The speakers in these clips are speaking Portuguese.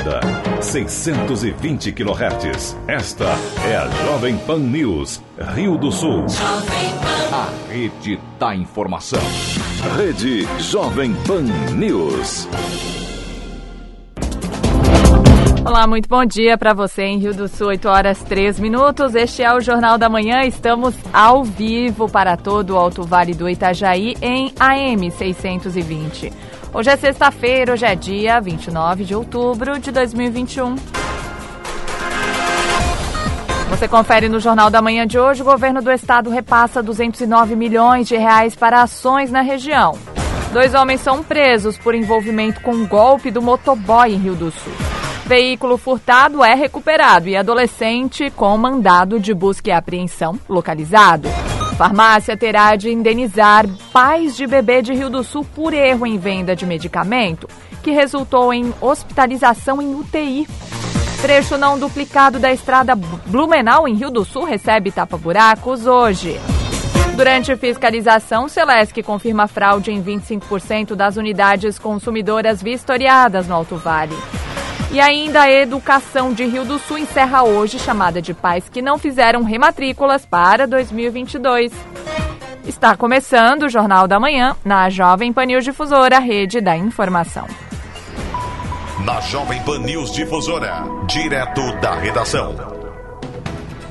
modulada. 620 kHz. Esta é a Jovem Pan News, Rio do Sul. A rede da informação. Rede Jovem Pan News. Olá, muito bom dia para você em Rio do Sul, 8 horas 3 minutos. Este é o Jornal da Manhã. Estamos ao vivo para todo o Alto Vale do Itajaí em AM 620. Hoje é sexta-feira, hoje é dia 29 de outubro de 2021. Você confere no Jornal da Manhã de hoje, o governo do estado repassa 209 milhões de reais para ações na região. Dois homens são presos por envolvimento com um golpe do motoboy em Rio do Sul. Veículo furtado é recuperado e adolescente com mandado de busca e apreensão localizado. Farmácia terá de indenizar pais de bebê de Rio do Sul por erro em venda de medicamento, que resultou em hospitalização em UTI. Trecho não duplicado da estrada Blumenau em Rio do Sul recebe tapa-buracos hoje. Durante fiscalização, Celesc confirma fraude em 25% das unidades consumidoras vistoriadas no Alto Vale. E ainda a Educação de Rio do Sul encerra hoje chamada de pais que não fizeram rematrículas para 2022. Está começando o Jornal da Manhã na Jovem Pan News Difusora, rede da informação. Na Jovem Pan News Difusora, direto da redação.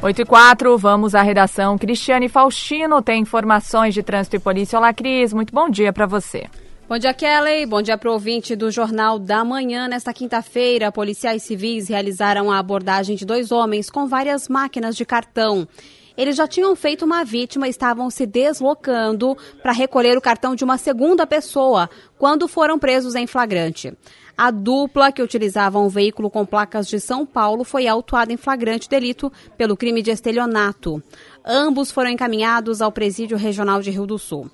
8 e 4, vamos à redação. Cristiane Faustino tem informações de trânsito e polícia. Olá, Cris, muito bom dia para você. Bom dia, Kelly. Bom dia para o ouvinte do Jornal da Manhã. Nesta quinta-feira, policiais civis realizaram a abordagem de dois homens com várias máquinas de cartão. Eles já tinham feito uma vítima e estavam se deslocando para recolher o cartão de uma segunda pessoa quando foram presos em flagrante. A dupla que utilizava um veículo com placas de São Paulo foi autuada em flagrante delito pelo crime de estelionato. Ambos foram encaminhados ao Presídio Regional de Rio do Sul.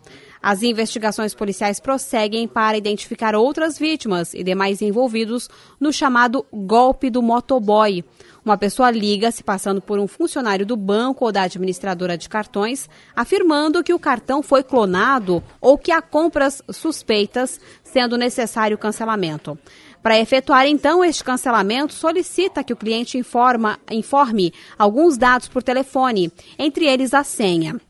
As investigações policiais prosseguem para identificar outras vítimas e demais envolvidos no chamado golpe do motoboy. Uma pessoa liga se passando por um funcionário do banco ou da administradora de cartões, afirmando que o cartão foi clonado ou que há compras suspeitas, sendo necessário cancelamento. Para efetuar então este cancelamento, solicita que o cliente informa, informe alguns dados por telefone, entre eles a senha.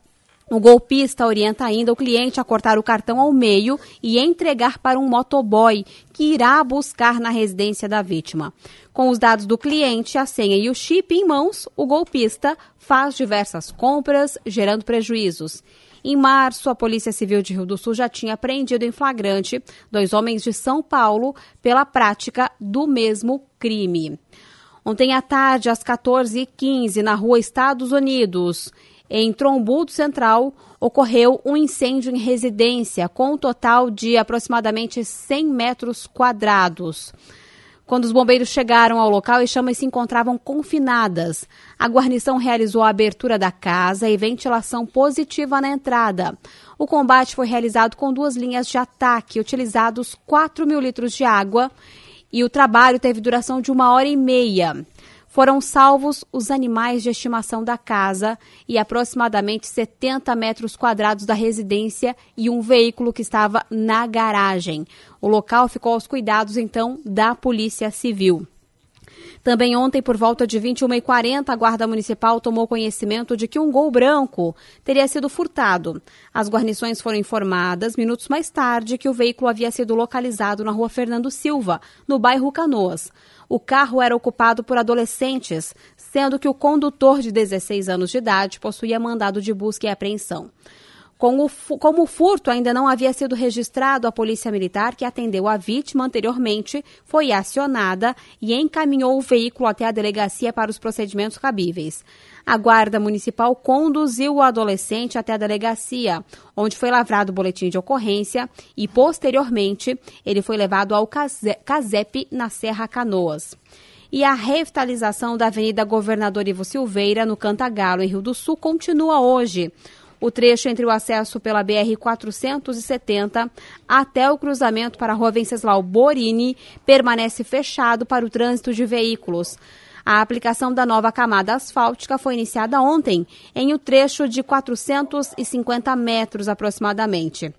O golpista orienta ainda o cliente a cortar o cartão ao meio e entregar para um motoboy que irá buscar na residência da vítima. Com os dados do cliente, a senha e o chip em mãos, o golpista faz diversas compras, gerando prejuízos. Em março, a Polícia Civil de Rio do Sul já tinha apreendido em flagrante dois homens de São Paulo pela prática do mesmo crime. Ontem à tarde, às 14h15, na rua Estados Unidos, em Trombudo Central, ocorreu um incêndio em residência com um total de aproximadamente 100 metros quadrados. Quando os bombeiros chegaram ao local, as chamas se encontravam confinadas. A guarnição realizou a abertura da casa e ventilação positiva na entrada. O combate foi realizado com duas linhas de ataque, utilizados 4 mil litros de água, e o trabalho teve duração de uma hora e meia. Foram salvos os animais de estimação da casa e aproximadamente 70 metros quadrados da residência e um veículo que estava na garagem. O local ficou aos cuidados, então, da Polícia Civil. Também ontem, por volta de 21h40, a Guarda Municipal tomou conhecimento de que um gol branco teria sido furtado. As guarnições foram informadas minutos mais tarde que o veículo havia sido localizado na rua Fernando Silva, no bairro Canoas. O carro era ocupado por adolescentes, sendo que o condutor de 16 anos de idade possuía mandado de busca e apreensão. Como o furto ainda não havia sido registrado, a Polícia Militar, que atendeu a vítima anteriormente, foi acionada e encaminhou o veículo até a delegacia para os procedimentos cabíveis. A Guarda Municipal conduziu o adolescente até a delegacia, onde foi lavrado o boletim de ocorrência e, posteriormente, ele foi levado ao CASEP, na Serra Canoas e a revitalização da Avenida Governador Ivo Silveira, no Cantagalo, em Rio do Sul, continua hoje. O trecho entre o acesso pela BR-470 até o cruzamento para a rua Venceslau Borini permanece fechado para o trânsito de veículos. A aplicação da nova camada asfáltica foi iniciada ontem, em um trecho de 450 metros aproximadamente.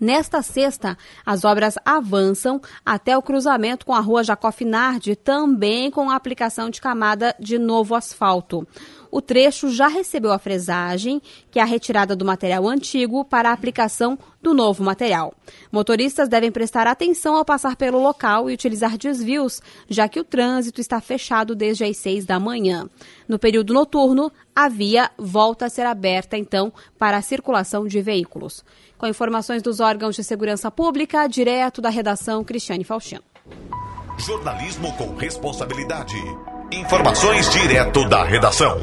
Nesta sexta, as obras avançam até o cruzamento com a rua Jacó Finardi, também com a aplicação de camada de novo asfalto. O trecho já recebeu a fresagem, que é a retirada do material antigo para a aplicação do novo material. Motoristas devem prestar atenção ao passar pelo local e utilizar desvios, já que o trânsito está fechado desde as seis da manhã. No período noturno, a via volta a ser aberta, então, para a circulação de veículos. Com informações dos órgãos de segurança pública, direto da redação Cristiane Faustino. Jornalismo com responsabilidade. Informações direto da redação.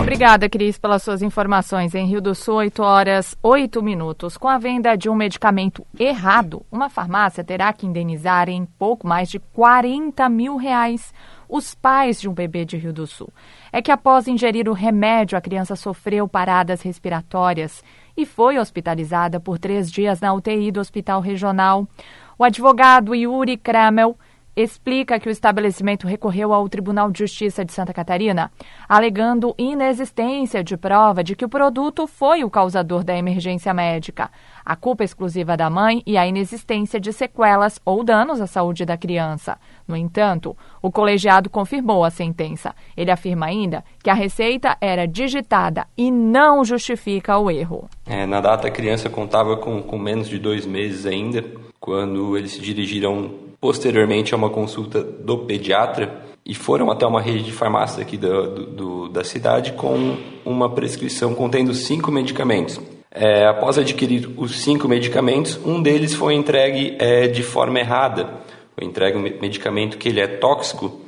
Obrigada, Cris, pelas suas informações. Em Rio do Sul, 8 horas 8 minutos. Com a venda de um medicamento errado, uma farmácia terá que indenizar em pouco mais de 40 mil reais os pais de um bebê de Rio do Sul. É que após ingerir o remédio, a criança sofreu paradas respiratórias e foi hospitalizada por três dias na UTI do Hospital Regional. O advogado Yuri Kramel explica que o estabelecimento recorreu ao Tribunal de Justiça de Santa Catarina, alegando inexistência de prova de que o produto foi o causador da emergência médica, a culpa exclusiva da mãe e a inexistência de sequelas ou danos à saúde da criança. No entanto, o colegiado confirmou a sentença. Ele afirma ainda que a receita era digitada e não justifica o erro. É, na data, a criança contava com, com menos de dois meses ainda, quando eles se dirigiram posteriormente a uma consulta do pediatra e foram até uma rede de farmácias aqui do, do, da cidade com uma prescrição contendo cinco medicamentos. É, após adquirir os cinco medicamentos, um deles foi entregue é, de forma errada. Foi entregue um medicamento que ele é tóxico,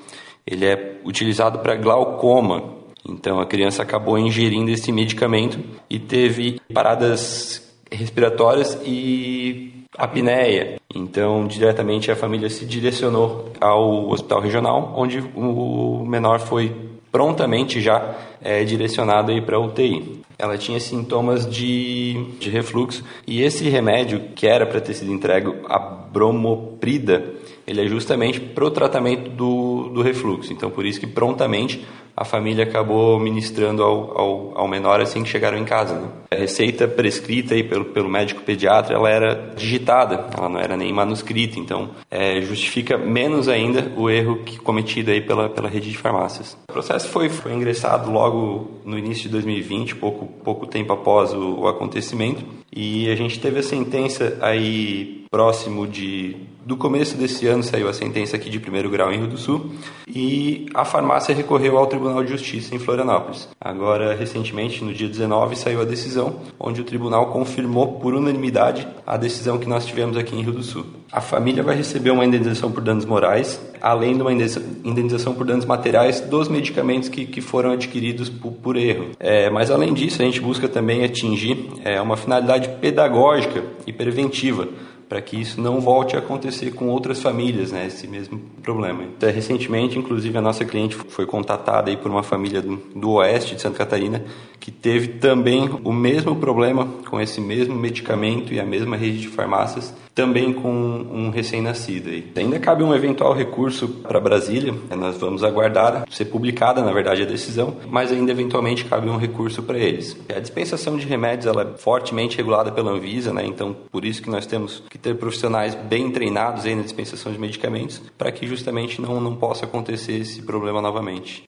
ele é utilizado para glaucoma. Então a criança acabou ingerindo esse medicamento e teve paradas respiratórias e apneia. Então, diretamente a família se direcionou ao hospital regional, onde o menor foi prontamente já é, direcionado para UTI. Ela tinha sintomas de, de refluxo e esse remédio, que era para ter sido entregue, a bromoprida, ele é justamente para o tratamento do, do refluxo. Então, por isso que prontamente a família acabou ministrando ao, ao, ao menor assim que chegaram em casa. Né? A receita prescrita aí pelo, pelo médico pediatra, ela era digitada, ela não era nem manuscrita, então é, justifica menos ainda o erro que cometido aí pela, pela rede de farmácias. O processo foi, foi ingressado logo no início de 2020, pouco, pouco tempo após o, o acontecimento, e a gente teve a sentença aí próximo de do começo desse ano saiu a sentença aqui de primeiro grau em Rio do Sul e a farmácia recorreu ao Tribunal de Justiça em Florianópolis. Agora, recentemente, no dia 19, saiu a decisão onde o tribunal confirmou por unanimidade a decisão que nós tivemos aqui em Rio do Sul. A família vai receber uma indenização por danos morais, além de uma indenização por danos materiais dos medicamentos que, que foram adquiridos por, por erro. É, mas, além disso, a gente busca também atingir é, uma finalidade pedagógica e preventiva para que isso não volte a acontecer com outras famílias, né, esse mesmo problema. Então, recentemente, inclusive, a nossa cliente foi contatada aí por uma família do, do oeste de Santa Catarina que teve também o mesmo problema com esse mesmo medicamento e a mesma rede de farmácias também com um recém-nascido. Ainda cabe um eventual recurso para Brasília, nós vamos aguardar ser publicada, na verdade, a decisão, mas ainda eventualmente cabe um recurso para eles. A dispensação de remédios ela é fortemente regulada pela Anvisa, né? então por isso que nós temos que ter profissionais bem treinados aí na dispensação de medicamentos, para que justamente não, não possa acontecer esse problema novamente.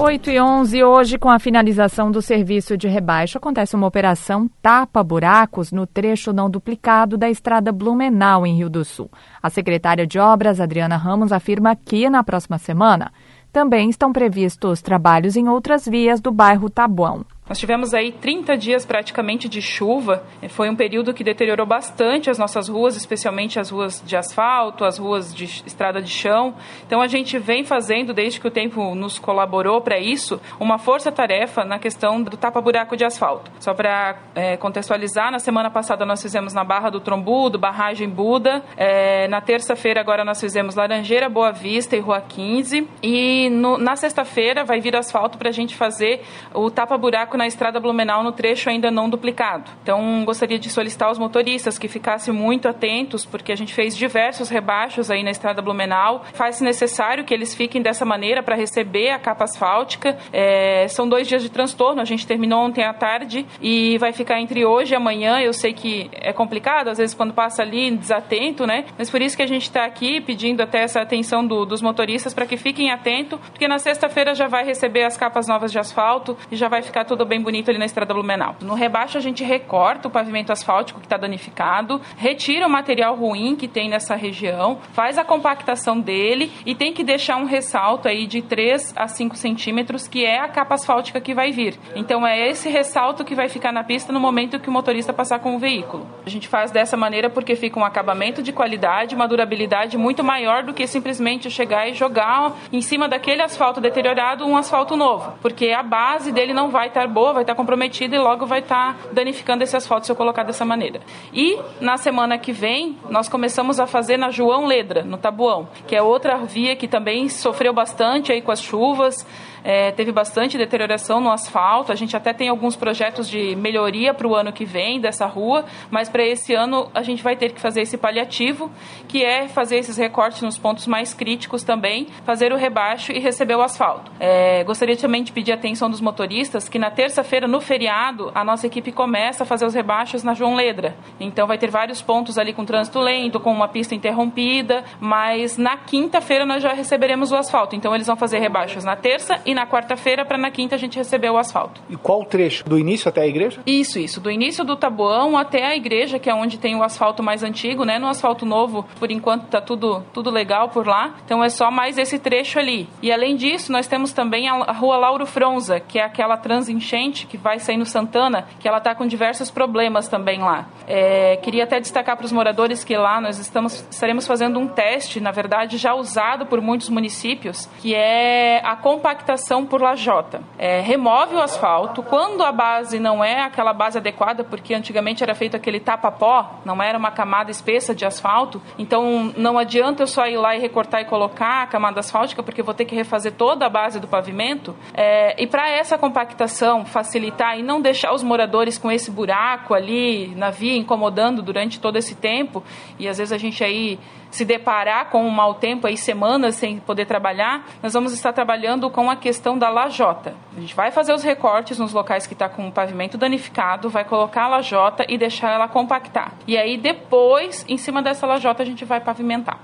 8 e 11, hoje, com a finalização do serviço de rebaixo, acontece uma operação tapa-buracos no trecho não duplicado da estrada Blumenau, em Rio do Sul. A secretária de Obras, Adriana Ramos, afirma que, na próxima semana, também estão previstos trabalhos em outras vias do bairro Tabuão. Nós tivemos aí 30 dias praticamente de chuva. Foi um período que deteriorou bastante as nossas ruas, especialmente as ruas de asfalto, as ruas de estrada de chão. Então a gente vem fazendo, desde que o tempo nos colaborou para isso, uma força-tarefa na questão do tapa-buraco de asfalto. Só para é, contextualizar, na semana passada nós fizemos na Barra do Trombudo, Barragem Buda. É, na terça-feira agora nós fizemos Laranjeira, Boa Vista e Rua 15. E no, na sexta-feira vai vir asfalto para a gente fazer o tapa-buraco na estrada Blumenau no trecho ainda não duplicado. Então, gostaria de solicitar aos motoristas que ficassem muito atentos, porque a gente fez diversos rebaixos aí na estrada Blumenau. Faz-se necessário que eles fiquem dessa maneira para receber a capa asfáltica. É, são dois dias de transtorno, a gente terminou ontem à tarde e vai ficar entre hoje e amanhã. Eu sei que é complicado, às vezes, quando passa ali desatento, né? Mas por isso que a gente está aqui pedindo até essa atenção do, dos motoristas para que fiquem atentos, porque na sexta-feira já vai receber as capas novas de asfalto e já vai ficar tudo bem bonito ali na estrada Blumenau. No rebaixo a gente recorta o pavimento asfáltico que está danificado, retira o material ruim que tem nessa região, faz a compactação dele e tem que deixar um ressalto aí de 3 a 5 centímetros, que é a capa asfáltica que vai vir. Então é esse ressalto que vai ficar na pista no momento que o motorista passar com o veículo. A gente faz dessa maneira porque fica um acabamento de qualidade, uma durabilidade muito maior do que simplesmente chegar e jogar em cima daquele asfalto deteriorado um asfalto novo, porque a base dele não vai estar boa, vai estar comprometida e logo vai estar danificando esse asfalto se eu colocar dessa maneira. E na semana que vem, nós começamos a fazer na João Ledra, no Tabuão, que é outra via que também sofreu bastante aí com as chuvas é, teve bastante deterioração no asfalto. A gente até tem alguns projetos de melhoria para o ano que vem dessa rua, mas para esse ano a gente vai ter que fazer esse paliativo, que é fazer esses recortes nos pontos mais críticos também, fazer o rebaixo e receber o asfalto. É, gostaria também de pedir atenção dos motoristas que na terça-feira, no feriado, a nossa equipe começa a fazer os rebaixos na João Ledra. Então vai ter vários pontos ali com trânsito lento, com uma pista interrompida, mas na quinta-feira nós já receberemos o asfalto. Então eles vão fazer rebaixos na terça e na quarta-feira para na quinta a gente receber o asfalto. E qual o trecho? Do início até a igreja? Isso, isso. Do início do Taboão até a igreja, que é onde tem o asfalto mais antigo, né? No asfalto novo, por enquanto tá tudo, tudo legal por lá. Então é só mais esse trecho ali. E além disso, nós temos também a, a rua Lauro Fronza, que é aquela transenchente que vai sair no Santana, que ela tá com diversos problemas também lá. É, queria até destacar para os moradores que lá nós estamos, estaremos fazendo um teste, na verdade já usado por muitos municípios, que é a compactação por lajota. É, remove o asfalto. Quando a base não é aquela base adequada, porque antigamente era feito aquele tapa-pó, não era uma camada espessa de asfalto, então não adianta eu só ir lá e recortar e colocar a camada asfáltica, porque vou ter que refazer toda a base do pavimento. É, e para essa compactação facilitar e não deixar os moradores com esse buraco ali na via incomodando durante todo esse tempo, e às vezes a gente aí se deparar com um mau tempo aí semanas sem poder trabalhar, nós vamos estar trabalhando com a questão da lajota. A gente vai fazer os recortes nos locais que está com o pavimento danificado, vai colocar a lajota e deixar ela compactar. E aí depois, em cima dessa lajota, a gente vai pavimentar.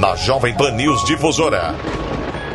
Na Jovem Pan News Difusora.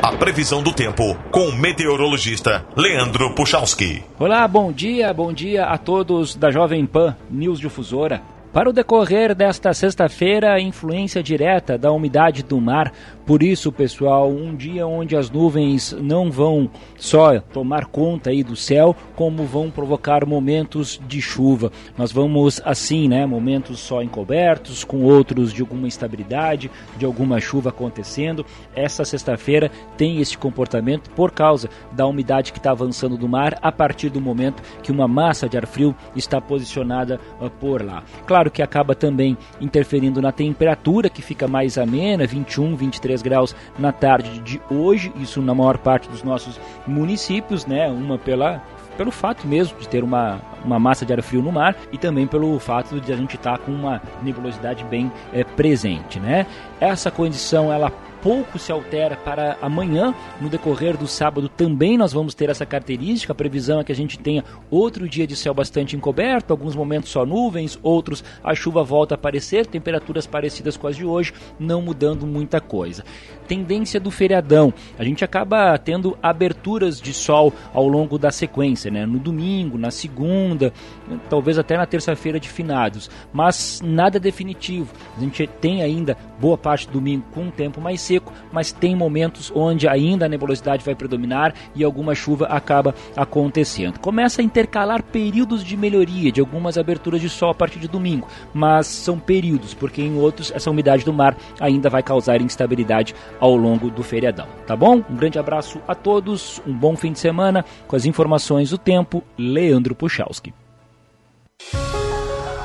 A previsão do tempo com o meteorologista Leandro Puchalski. Olá, bom dia, bom dia a todos da Jovem Pan News Difusora. Para o decorrer desta sexta-feira, influência direta da umidade do mar por isso, pessoal, um dia onde as nuvens não vão só tomar conta aí do céu, como vão provocar momentos de chuva. Nós vamos assim, né, momentos só encobertos, com outros de alguma instabilidade, de alguma chuva acontecendo. Essa sexta-feira tem esse comportamento por causa da umidade que está avançando do mar a partir do momento que uma massa de ar frio está posicionada uh, por lá. Claro que acaba também interferindo na temperatura que fica mais amena, 21, 23 graus na tarde de hoje, isso na maior parte dos nossos municípios, né? Uma pela pelo fato mesmo de ter uma, uma massa de ar frio no mar e também pelo fato de a gente estar tá com uma nebulosidade bem é, presente, né? Essa condição ela pouco se altera para amanhã. No decorrer do sábado também nós vamos ter essa característica. A previsão é que a gente tenha outro dia de céu bastante encoberto, alguns momentos só nuvens, outros a chuva volta a aparecer, temperaturas parecidas com as de hoje, não mudando muita coisa. Tendência do feriadão, a gente acaba tendo aberturas de sol ao longo da sequência, né? No domingo, na segunda, talvez até na terça-feira de finados, mas nada definitivo. A gente tem ainda boa parte do domingo com um tempo mais seco, mas tem momentos onde ainda a nebulosidade vai predominar e alguma chuva acaba acontecendo. Começa a intercalar períodos de melhoria, de algumas aberturas de sol a partir de domingo, mas são períodos, porque em outros essa umidade do mar ainda vai causar instabilidade ao longo do feriadão. Tá bom? Um grande abraço a todos, um bom fim de semana com as informações do tempo, Leandro Puchalski.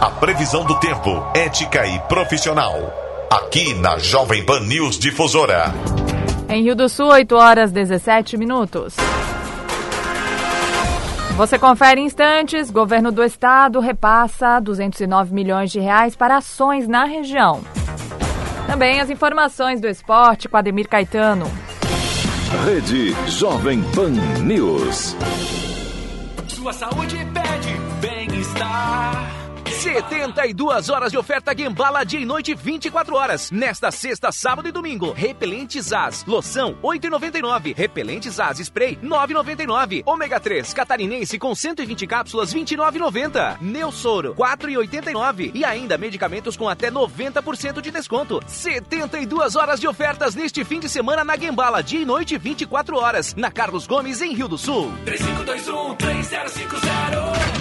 A previsão do tempo, ética e profissional aqui na Jovem Pan News Difusora. Em Rio do Sul, 8 horas 17 minutos. Você confere instantes. Governo do Estado repassa 209 milhões de reais para ações na região. Também as informações do esporte com Ademir Caetano. Rede Jovem Pan News. Sua saúde pede bem-estar. 72 horas de oferta Gembala dia e noite 24 horas. Nesta sexta, sábado e domingo. Repelente Zaz, loção 8,99. Repelente Zaz Spray 9,99. Ômega 3 catarinense com 120 cápsulas 29,90. Neosoro 4,89 e ainda medicamentos com até 90% de desconto. 72 horas de ofertas neste fim de semana na Gembala dia e noite 24 horas. Na Carlos Gomes em Rio do Sul. 3521 3050.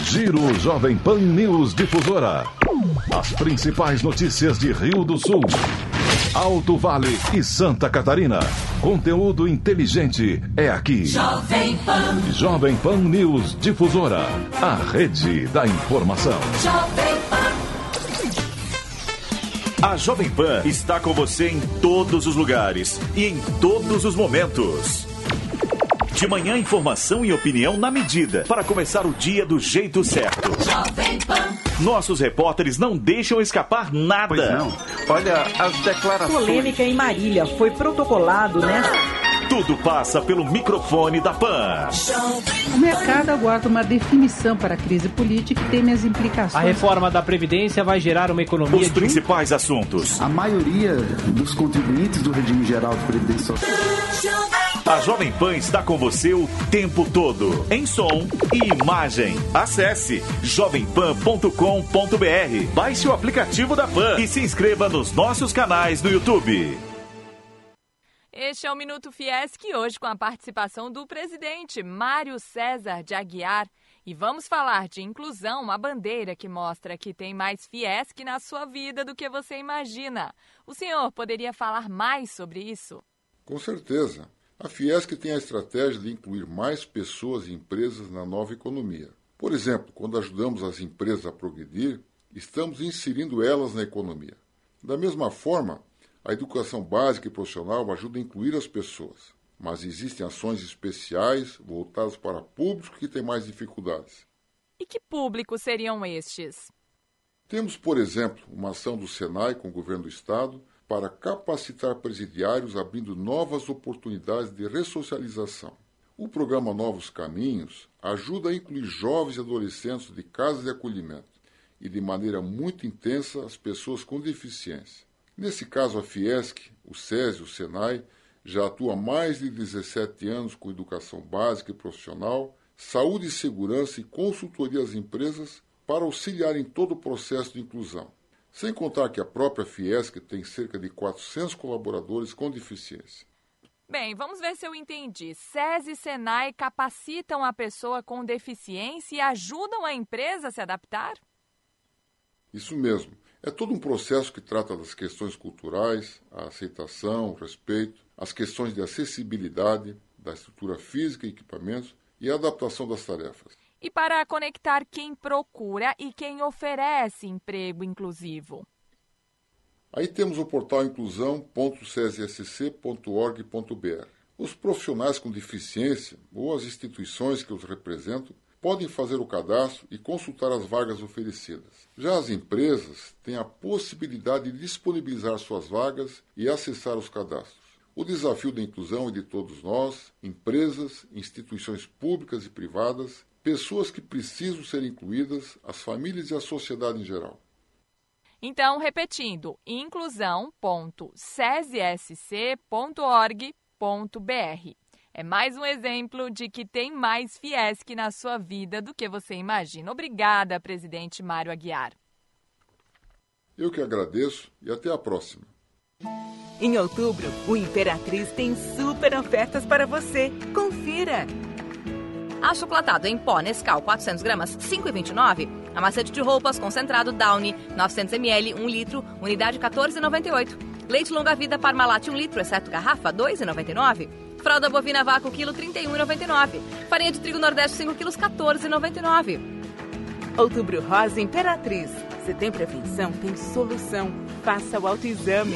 Giro Jovem Pan News Difusora. As principais notícias de Rio do Sul, Alto Vale e Santa Catarina. Conteúdo inteligente é aqui. Jovem Pan. Jovem Pan News Difusora. A rede da informação. Jovem Pan. A Jovem Pan está com você em todos os lugares e em todos os momentos. De manhã, informação e opinião na medida para começar o dia do jeito certo. Jovem Pan. Nossos repórteres não deixam escapar nada. Pois não. Olha as declarações. Polêmica em Marília foi protocolado nesta. Tudo passa pelo microfone da PAN. O mercado aguarda uma definição para a crise política e teme as implicações. A reforma da Previdência vai gerar uma economia. Os principais de... assuntos. A maioria dos contribuintes do regime geral de Previdência Social. A Jovem Pan está com você o tempo todo, em som e imagem. Acesse jovempan.com.br, baixe o aplicativo da Pan e se inscreva nos nossos canais no YouTube. Este é o Minuto Fiesc, hoje com a participação do presidente Mário César de Aguiar. E vamos falar de inclusão, uma bandeira que mostra que tem mais Fiesc na sua vida do que você imagina. O senhor poderia falar mais sobre isso? Com certeza. A Fiesc tem a estratégia de incluir mais pessoas e empresas na nova economia. Por exemplo, quando ajudamos as empresas a progredir, estamos inserindo elas na economia. Da mesma forma, a educação básica e profissional ajuda a incluir as pessoas, mas existem ações especiais voltadas para públicos que têm mais dificuldades. E que públicos seriam estes? Temos, por exemplo, uma ação do Senai com o governo do estado para capacitar presidiários, abrindo novas oportunidades de ressocialização. O programa Novos Caminhos ajuda a incluir jovens e adolescentes de casas de acolhimento e, de maneira muito intensa, as pessoas com deficiência. Nesse caso, a Fiesc, o SESI, o SENAI, já atua há mais de 17 anos com educação básica e profissional, saúde e segurança e consultoria às empresas para auxiliar em todo o processo de inclusão. Sem contar que a própria Fiesc tem cerca de 400 colaboradores com deficiência. Bem, vamos ver se eu entendi. SESI e SENAI capacitam a pessoa com deficiência e ajudam a empresa a se adaptar? Isso mesmo. É todo um processo que trata das questões culturais, a aceitação, o respeito, as questões de acessibilidade, da estrutura física e equipamentos e a adaptação das tarefas e para conectar quem procura e quem oferece emprego inclusivo. Aí temos o portal inclusão.cesesc.org.br. Os profissionais com deficiência ou as instituições que os representam podem fazer o cadastro e consultar as vagas oferecidas. Já as empresas têm a possibilidade de disponibilizar suas vagas e acessar os cadastros. O desafio da inclusão é de todos nós, empresas, instituições públicas e privadas, pessoas que precisam ser incluídas, as famílias e a sociedade em geral. Então, repetindo, inclusão.cesesc.org.br. É mais um exemplo de que tem mais Fiesc na sua vida do que você imagina. Obrigada, presidente Mário Aguiar. Eu que agradeço e até a próxima. Em outubro, o Imperatriz tem super ofertas para você. Confira! Achocolatado em pó Nescau 400 gramas, 5,29. Amaciante de roupas concentrado Downy 900 ml, 1 litro, unidade 14,98. Leite longa vida Parmalat 1 litro, exceto garrafa 2,99. Fralda bovina vácuo quilo 31,99. Farinha de trigo Nordeste 5 quilos 14,99. Outubro Rosa Imperatriz. Se tem prevenção, tem solução. Faça o autoexame.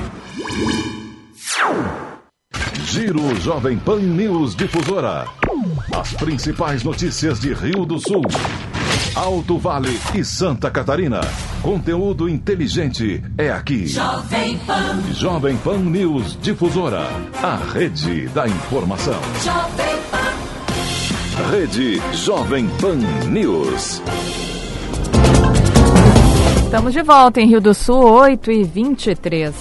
Giro Jovem Pan News Difusora. As principais notícias de Rio do Sul, Alto Vale e Santa Catarina. Conteúdo inteligente é aqui. Jovem Pan. Jovem Pan News Difusora. A rede da informação. Jovem Pan. Rede Jovem Pan News. Estamos de volta em Rio do Sul, 8 e 23.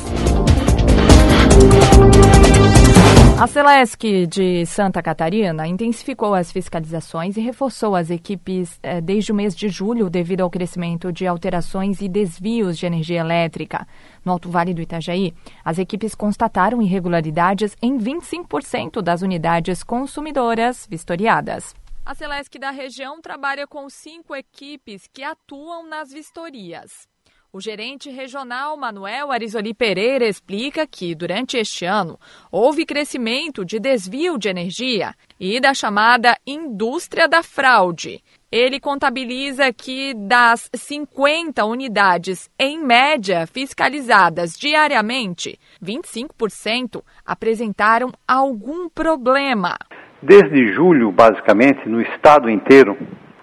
A Celesc de Santa Catarina intensificou as fiscalizações e reforçou as equipes eh, desde o mês de julho devido ao crescimento de alterações e desvios de energia elétrica. No Alto Vale do Itajaí, as equipes constataram irregularidades em 25% das unidades consumidoras vistoriadas. A Celesc da região trabalha com cinco equipes que atuam nas vistorias. O gerente regional Manuel Arizoli Pereira explica que, durante este ano, houve crescimento de desvio de energia e da chamada indústria da fraude. Ele contabiliza que das 50 unidades, em média, fiscalizadas diariamente, 25% apresentaram algum problema. Desde julho, basicamente, no estado inteiro,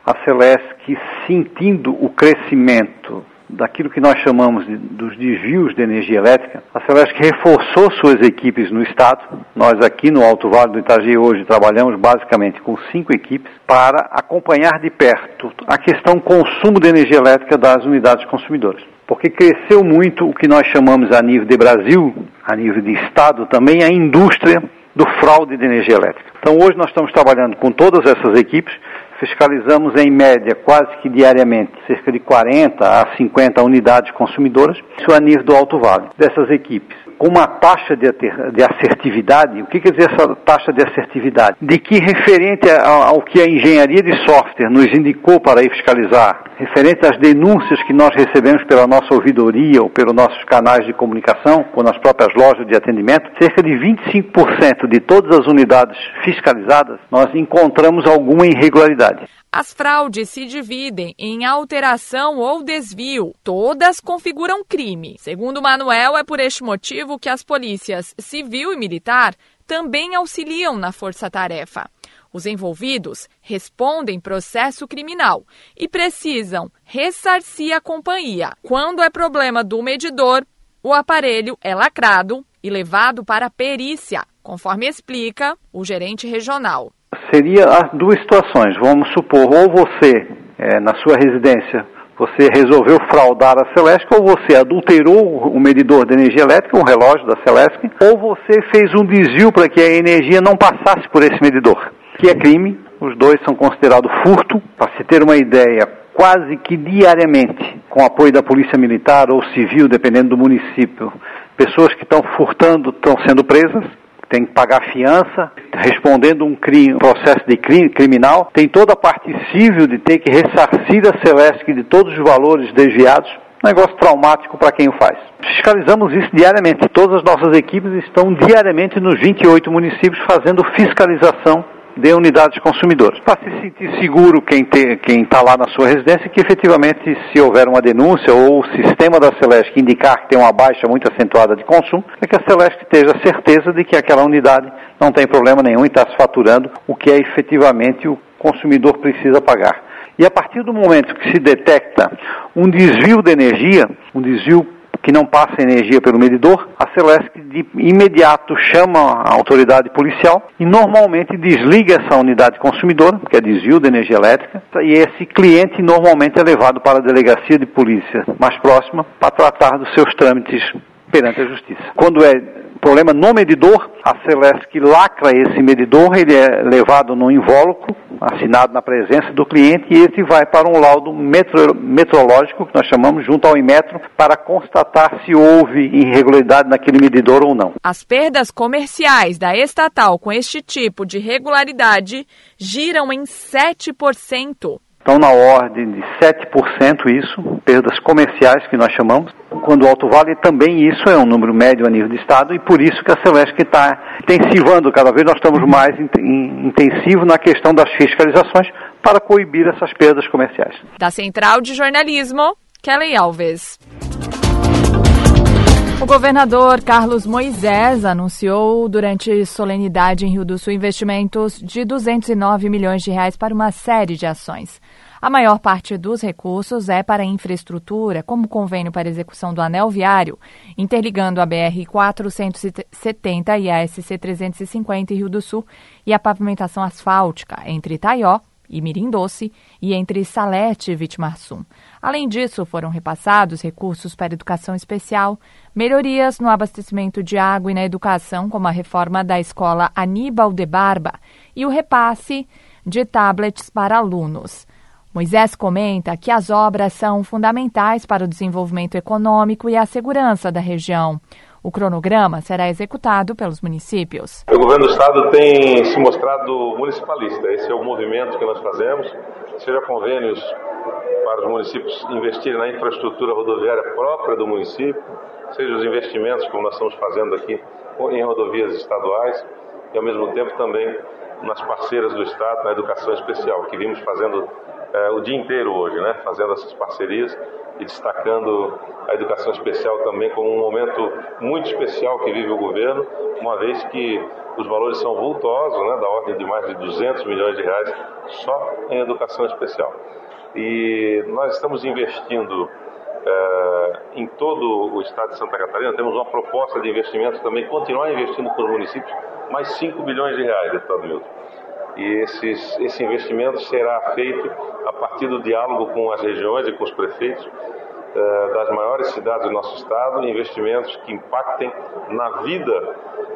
a Celesc sentindo o crescimento daquilo que nós chamamos de, dos desvios de energia elétrica, a Celesc reforçou suas equipes no estado. Nós aqui no Alto Vale do Itajaí hoje trabalhamos basicamente com cinco equipes para acompanhar de perto a questão consumo de energia elétrica das unidades consumidoras. Porque cresceu muito o que nós chamamos a nível de Brasil, a nível de estado também, a indústria do fraude de energia elétrica. Então hoje nós estamos trabalhando com todas essas equipes, fiscalizamos em média quase que diariamente cerca de 40 a 50 unidades consumidoras, isso a nível do Alto Vale. Dessas equipes, com uma taxa de, de assertividade. O que quer dizer essa taxa de assertividade? De que referente ao que a engenharia de software nos indicou para ir fiscalizar, referente às denúncias que nós recebemos pela nossa ouvidoria ou pelos nossos canais de comunicação ou nas próprias lojas de atendimento, cerca de 25% de todas as unidades fiscalizadas nós encontramos alguma irregularidade. As fraudes se dividem em alteração ou desvio. Todas configuram crime. Segundo Manuel, é por este motivo que as polícias civil e militar também auxiliam na força-tarefa. Os envolvidos respondem processo criminal e precisam ressarcir a companhia. Quando é problema do medidor, o aparelho é lacrado e levado para perícia, conforme explica o gerente regional seria as duas situações. Vamos supor, ou você, é, na sua residência, você resolveu fraudar a Celesc, ou você adulterou o medidor de energia elétrica, o relógio da Celesc, ou você fez um desvio para que a energia não passasse por esse medidor, que é crime. Os dois são considerados furto. Para se ter uma ideia, quase que diariamente, com apoio da Polícia Militar ou Civil, dependendo do município, pessoas que estão furtando estão sendo presas tem que pagar fiança, respondendo um crime, processo de crime criminal, tem toda a parte civil de ter que ressarcir a Celeste de todos os valores desviados. Negócio traumático para quem o faz. Fiscalizamos isso diariamente. Todas as nossas equipes estão diariamente nos 28 municípios fazendo fiscalização de unidades consumidoras. Para se sentir seguro quem está lá na sua residência, que efetivamente, se houver uma denúncia ou o sistema da Celeste indicar que tem uma baixa muito acentuada de consumo, é que a Celeste esteja certeza de que aquela unidade não tem problema nenhum e está se faturando o que é efetivamente o consumidor precisa pagar. E a partir do momento que se detecta um desvio de energia, um desvio que não passa energia pelo medidor, a Celesc de imediato chama a autoridade policial e normalmente desliga essa unidade consumidora, que é desvio de energia elétrica, e esse cliente normalmente é levado para a delegacia de polícia mais próxima para tratar dos seus trâmites perante a justiça. Quando é problema no medidor, a Celesc lacra esse medidor, ele é levado no invólucro assinado na presença do cliente e esse vai para um laudo metro, metrológico, que nós chamamos, junto ao Inmetro, para constatar se houve irregularidade naquele medidor ou não. As perdas comerciais da estatal com este tipo de regularidade giram em 7%. Então, na ordem de 7% isso, perdas comerciais que nós chamamos. Quando o Alto Vale também isso é um número médio a nível de Estado e por isso que a Celeste está intensivando, cada vez nós estamos mais intensivo na questão das fiscalizações para coibir essas perdas comerciais. Da Central de Jornalismo, Kelly Alves. O governador Carlos Moisés anunciou durante solenidade em Rio do Sul investimentos de 209 milhões de reais para uma série de ações. A maior parte dos recursos é para infraestrutura, como convênio para execução do anel viário, interligando a BR-470 e a SC-350 em Rio do Sul, e a pavimentação asfáltica entre Itaió e Mirim Doce e entre Salete e Vitimarsum. Além disso, foram repassados recursos para educação especial, melhorias no abastecimento de água e na educação, como a reforma da escola Aníbal de Barba e o repasse de tablets para alunos. Moisés comenta que as obras são fundamentais para o desenvolvimento econômico e a segurança da região. O cronograma será executado pelos municípios. O governo do estado tem se mostrado municipalista. Esse é o movimento que nós fazemos, seja convênios para os municípios investirem na infraestrutura rodoviária própria do município, seja os investimentos como nós estamos fazendo aqui em rodovias estaduais e ao mesmo tempo também nas parceiras do estado na educação especial, que vimos fazendo é, o dia inteiro hoje, né, fazendo essas parcerias e destacando a educação especial também como um momento muito especial que vive o governo, uma vez que os valores são vultosos, né, da ordem de mais de 200 milhões de reais só em educação especial. E nós estamos investindo é, em todo o estado de Santa Catarina, temos uma proposta de investimento também, continuar investindo com os municípios, mais 5 bilhões de reais, deputado Milton. E esses, esse investimento será feito a partir do diálogo com as regiões e com os prefeitos é, das maiores cidades do nosso estado, investimentos que impactem na vida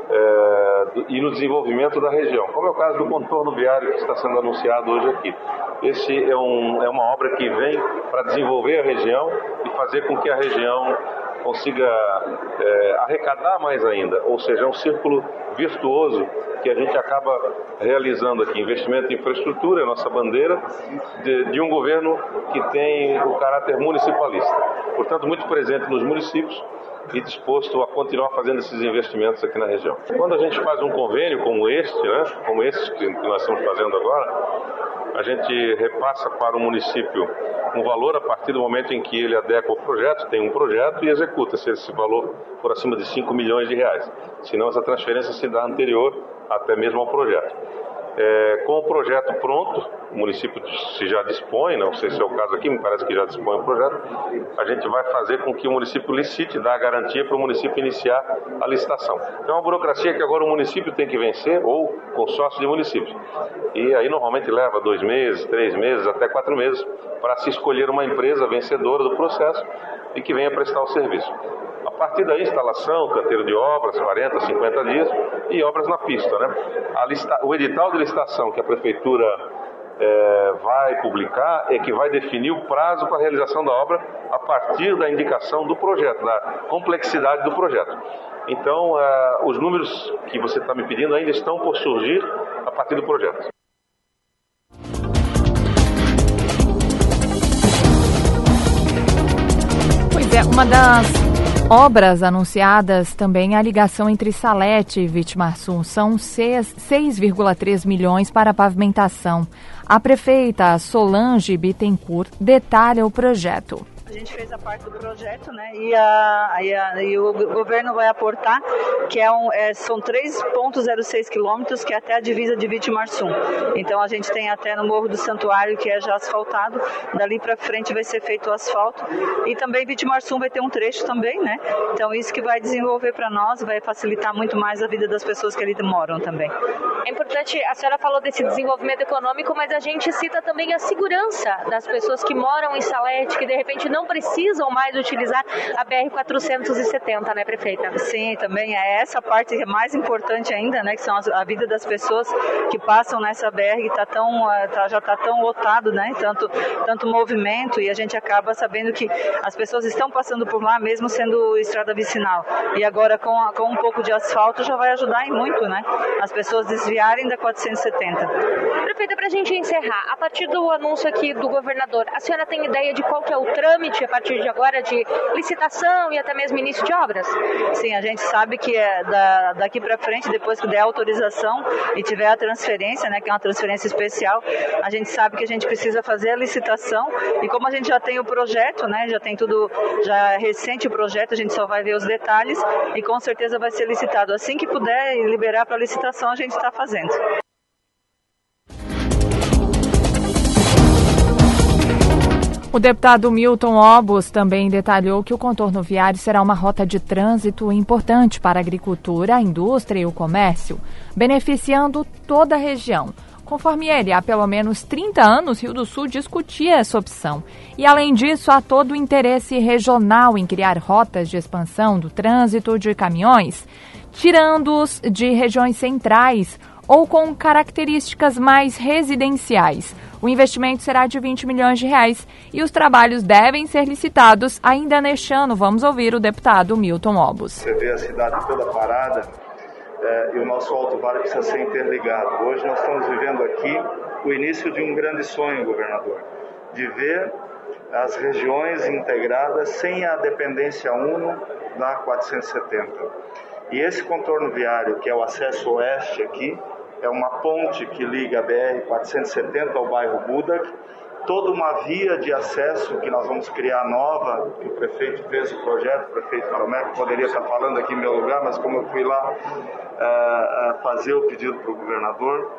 é, e no desenvolvimento da região, como é o caso do contorno viário que está sendo anunciado hoje aqui. Esse é, um, é uma obra que vem para desenvolver a região e fazer com que a região consiga é, arrecadar mais ainda, ou seja, é um círculo virtuoso que a gente acaba realizando aqui. Investimento em infraestrutura, é nossa bandeira, de, de um governo que tem o caráter municipalista. Portanto, muito presente nos municípios e disposto a continuar fazendo esses investimentos aqui na região. Quando a gente faz um convênio como este, né, como esse que nós estamos fazendo agora, a gente repassa para o município um valor a partir do momento em que ele adequa o projeto, tem um projeto e executa, se esse valor for acima de 5 milhões de reais. Senão essa transferência se dá anterior até mesmo ao projeto. É, com o projeto pronto, o município se já dispõe, não sei se é o caso aqui, me parece que já dispõe o projeto, a gente vai fazer com que o município licite, dar a garantia para o município iniciar a licitação. É uma burocracia que agora o município tem que vencer, ou consórcio de municípios. E aí normalmente leva dois meses, três meses, até quatro meses, para se escolher uma empresa vencedora do processo e que venha prestar o serviço. A partir daí, instalação, canteiro de obras, 40, 50 dias, e obras na pista. Né? Lista, o edital de licitação que a prefeitura é, vai publicar é que vai definir o prazo para a realização da obra a partir da indicação do projeto, da complexidade do projeto. Então, é, os números que você está me pedindo ainda estão por surgir a partir do projeto. Pois é, uma das Obras anunciadas também a ligação entre Salete e Vitimarsum são 6,3 milhões para pavimentação. A prefeita Solange Bittencourt detalha o projeto. A gente fez a parte do projeto, né? E, a, e, a, e o governo vai aportar, que é um, é, são 3,06 quilômetros, que é até a divisa de Vitimarsum. Então a gente tem até no Morro do Santuário, que é já asfaltado. Dali para frente vai ser feito o asfalto. E também Vitimarsum vai ter um trecho também, né? Então isso que vai desenvolver para nós, vai facilitar muito mais a vida das pessoas que ali moram também. É importante, a senhora falou desse desenvolvimento econômico, mas a gente cita também a segurança das pessoas que moram em Salete, que de repente não não precisam mais utilizar a BR-470, né, prefeita? Sim, também é essa parte é mais importante ainda, né, que são a vida das pessoas que passam nessa BR que tá tão, eh, tá, já está tão lotado, né, tanto, tanto movimento e a gente acaba sabendo que as pessoas estão passando por lá mesmo sendo estrada vicinal. E agora com, a, com um pouco de asfalto já vai ajudar em muito, né, as pessoas desviarem da 470. Prefeita, para a gente encerrar, a partir do anúncio aqui do governador, a senhora tem ideia de qual que é o trâmite a partir de agora de licitação e até mesmo início de obras? Sim, a gente sabe que é da, daqui para frente, depois que der autorização e tiver a transferência, né, que é uma transferência especial, a gente sabe que a gente precisa fazer a licitação e como a gente já tem o projeto, né, já tem tudo, já é recente o projeto, a gente só vai ver os detalhes e com certeza vai ser licitado. Assim que puder liberar para licitação, a gente está fazendo. O deputado Milton Obos também detalhou que o contorno viário será uma rota de trânsito importante para a agricultura, a indústria e o comércio, beneficiando toda a região. Conforme ele, há pelo menos 30 anos, Rio do Sul discutia essa opção. E, além disso, há todo o interesse regional em criar rotas de expansão do trânsito de caminhões, tirando-os de regiões centrais ou com características mais residenciais. O investimento será de 20 milhões de reais e os trabalhos devem ser licitados ainda neste ano. Vamos ouvir o deputado Milton Obos. Você vê a cidade toda parada é, e o nosso Alto Vale precisa ser interligado. Hoje nós estamos vivendo aqui o início de um grande sonho, governador, de ver as regiões integradas sem a dependência uno da 470. E esse contorno viário, que é o acesso oeste aqui, é uma ponte que liga a BR-470 ao bairro Budak, toda uma via de acesso que nós vamos criar nova, que o prefeito fez o projeto, o prefeito que poderia estar falando aqui em meu lugar, mas como eu fui lá uh, fazer o pedido para o governador,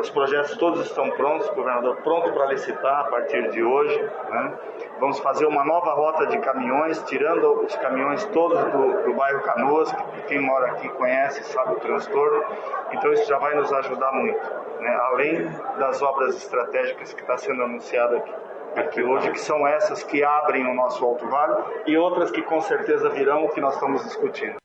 os projetos todos estão prontos, o governador pronto para licitar a partir de hoje. Né? Vamos fazer uma nova rota de caminhões, tirando os caminhões todos do, do bairro Canoas, que quem mora aqui conhece, sabe o transtorno. Então isso já vai nos ajudar muito, né? além das obras estratégicas que está sendo anunciada aqui aqui hoje, que são essas que abrem o nosso Alto Vale e outras que com certeza virão, que nós estamos discutindo.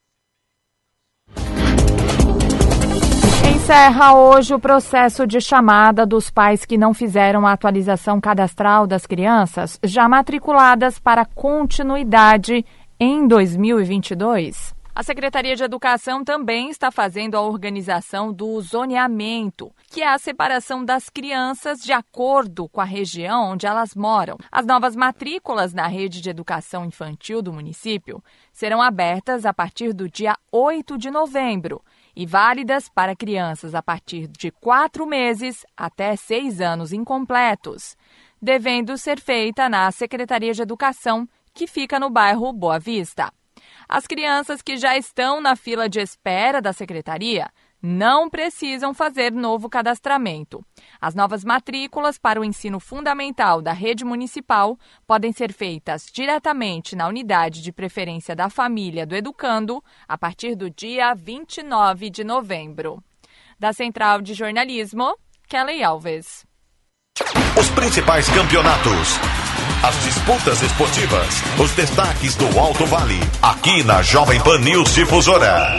Encerra hoje o processo de chamada dos pais que não fizeram a atualização cadastral das crianças já matriculadas para continuidade em 2022. A Secretaria de Educação também está fazendo a organização do zoneamento, que é a separação das crianças de acordo com a região onde elas moram. As novas matrículas na rede de educação infantil do município serão abertas a partir do dia 8 de novembro e válidas para crianças a partir de quatro meses até seis anos incompletos, devendo ser feita na Secretaria de Educação, que fica no bairro Boa Vista. As crianças que já estão na fila de espera da secretaria não precisam fazer novo cadastramento. As novas matrículas para o ensino fundamental da rede municipal podem ser feitas diretamente na unidade de preferência da família do educando a partir do dia 29 de novembro. Da Central de Jornalismo, Kelly Alves. Os principais campeonatos, as disputas esportivas, os destaques do Alto Vale, aqui na Jovem Pan News Difusora.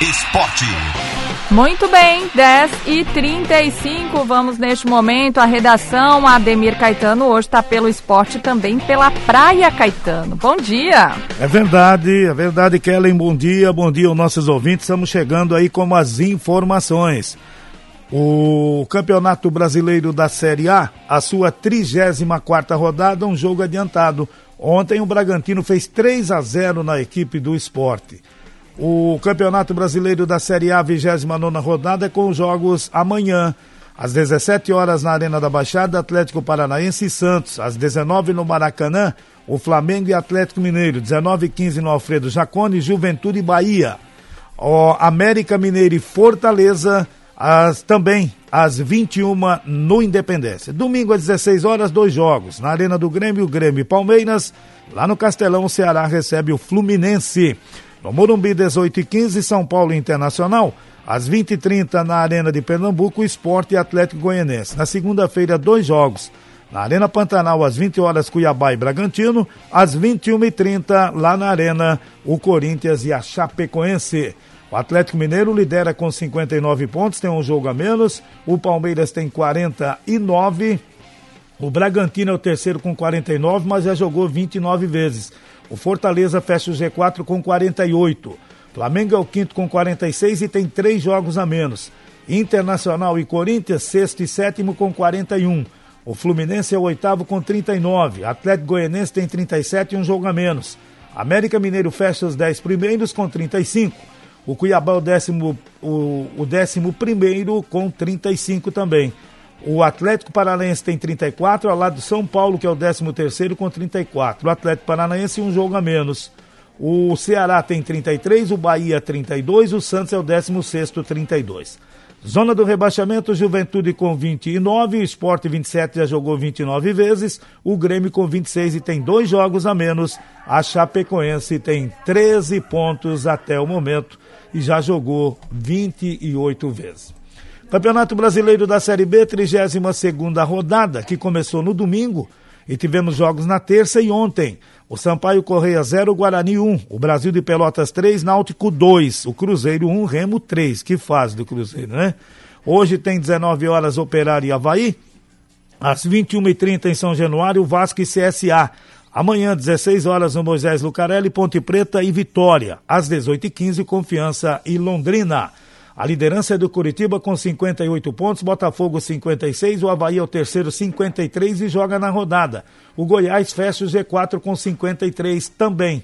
Esporte. Muito bem, 10 e 35 vamos neste momento. A redação Ademir Caetano hoje está pelo esporte também pela Praia Caetano. Bom dia. É verdade, é verdade, Kellen. Bom dia, bom dia aos nossos ouvintes. Estamos chegando aí com as informações. O Campeonato Brasileiro da Série A, a sua 34 rodada, um jogo adiantado. Ontem o Bragantino fez 3 a 0 na equipe do esporte. O Campeonato Brasileiro da Série A, 29 rodada, é com jogos amanhã. Às 17 horas na Arena da Baixada, Atlético Paranaense e Santos. Às 19 no Maracanã, o Flamengo e Atlético Mineiro. 19 e 15 no Alfredo Jacone, Juventude e Bahia. O América Mineiro e Fortaleza as, também às 21 no Independência. Domingo às 16 horas, dois jogos. Na Arena do Grêmio, Grêmio e Palmeiras. Lá no Castelão, o Ceará recebe o Fluminense. No Morumbi, 18 e 15, São Paulo Internacional. Às 20 e 30 na Arena de Pernambuco, Esporte e Atlético Goianense. Na segunda-feira, dois jogos. Na Arena Pantanal, às 20 horas, Cuiabá e Bragantino. Às 21h30, lá na Arena, o Corinthians e a Chapecoense. O Atlético Mineiro lidera com 59 pontos, tem um jogo a menos. O Palmeiras tem 49. O Bragantino é o terceiro com 49, mas já jogou 29 vezes. O Fortaleza fecha o G4 com 48. Flamengo é o quinto com 46 e tem três jogos a menos. Internacional e Corinthians, sexto e sétimo com 41. O Fluminense é o oitavo com 39. Atlético Goianense tem 37 e um jogo a menos. América Mineiro fecha os 10 primeiros com 35. O Cuiabá o décimo, o, o décimo primeiro com 35 também. O Atlético Paranaense tem 34, ao lado do São Paulo, que é o décimo terceiro com 34. O Atlético Paranaense um jogo a menos. O Ceará tem 33, o Bahia 32, o Santos é o décimo sexto 32. Zona do rebaixamento, Juventude com 29, o Esporte 27 já jogou 29 vezes, o Grêmio com 26 e tem dois jogos a menos, a Chapecoense tem 13 pontos até o momento e já jogou 28 vezes. Campeonato Brasileiro da Série B, 32 rodada, que começou no domingo e tivemos jogos na terça e ontem. O Sampaio Correia 0, Guarani 1. O Brasil de Pelotas 3, Náutico 2. O Cruzeiro 1, Remo 3. Que fase do Cruzeiro, né? Hoje tem 19 horas Operário e Havaí. Às 21h30 em São Januário, Vasco e CSA. Amanhã, 16 horas, no Moisés Lucarelli, Ponte Preta e Vitória. Às 18h15, Confiança e Londrina. A liderança é do Curitiba com 58 pontos, Botafogo 56, o Havaí é o terceiro 53 e joga na rodada. O Goiás fecha o G4 com 53 também.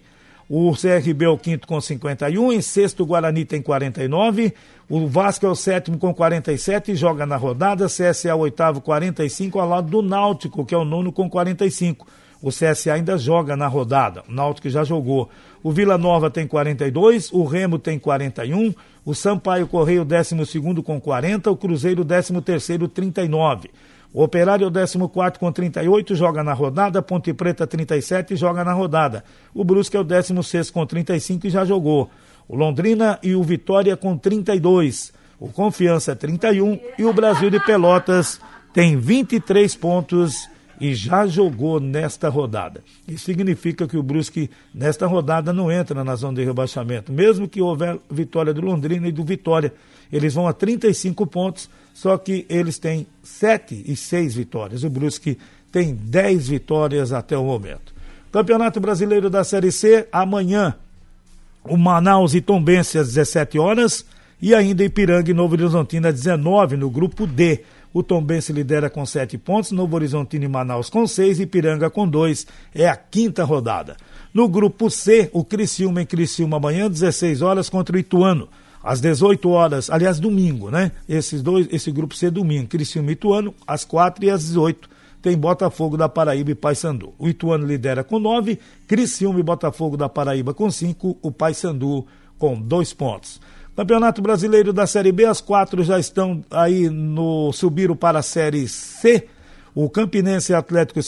O CRB é o quinto com 51, em sexto o Guarani tem 49, o Vasco é o sétimo com 47 e joga na rodada, CSA é o oitavo 45 ao lado do Náutico, que é o nono com 45. O CSA ainda joga na rodada, o Náutico já jogou. O Vila Nova tem 42, o Remo tem 41, o Sampaio Correio 12 com 40, o Cruzeiro 13 39. O Operário é o 14 com 38, joga na rodada, Ponte Preta 37 joga na rodada. O Brusque é o 16 com 35 e já jogou. O Londrina e o Vitória com 32. O Confiança 31 e o Brasil de Pelotas tem 23 pontos e já jogou nesta rodada. Isso significa que o Brusque, nesta rodada, não entra na zona de rebaixamento. Mesmo que houver vitória do Londrina e do Vitória, eles vão a 35 pontos, só que eles têm 7 e 6 vitórias. O Brusque tem 10 vitórias até o momento. Campeonato Brasileiro da Série C, amanhã, o Manaus e Tombense às 17 horas e ainda Ipiranga e Novo Horizontino às 19 no grupo D. O Tombense lidera com sete pontos, Novo Horizontino e Manaus com seis, Ipiranga com dois. É a quinta rodada. No grupo C, o Criciúma em Criciúma amanhã, 16 horas contra o Ituano. Às 18 horas, aliás, domingo, né? Esses dois, esse grupo C domingo, Criciúma e Ituano, às 4 e às 18 tem Botafogo da Paraíba e Paysandu. O Ituano lidera com 9, Criciúma e Botafogo da Paraíba com 5, o Paysandu com 2 pontos. Campeonato Brasileiro da Série B, as quatro já estão aí no subiram para a Série C. O Campinense Atlético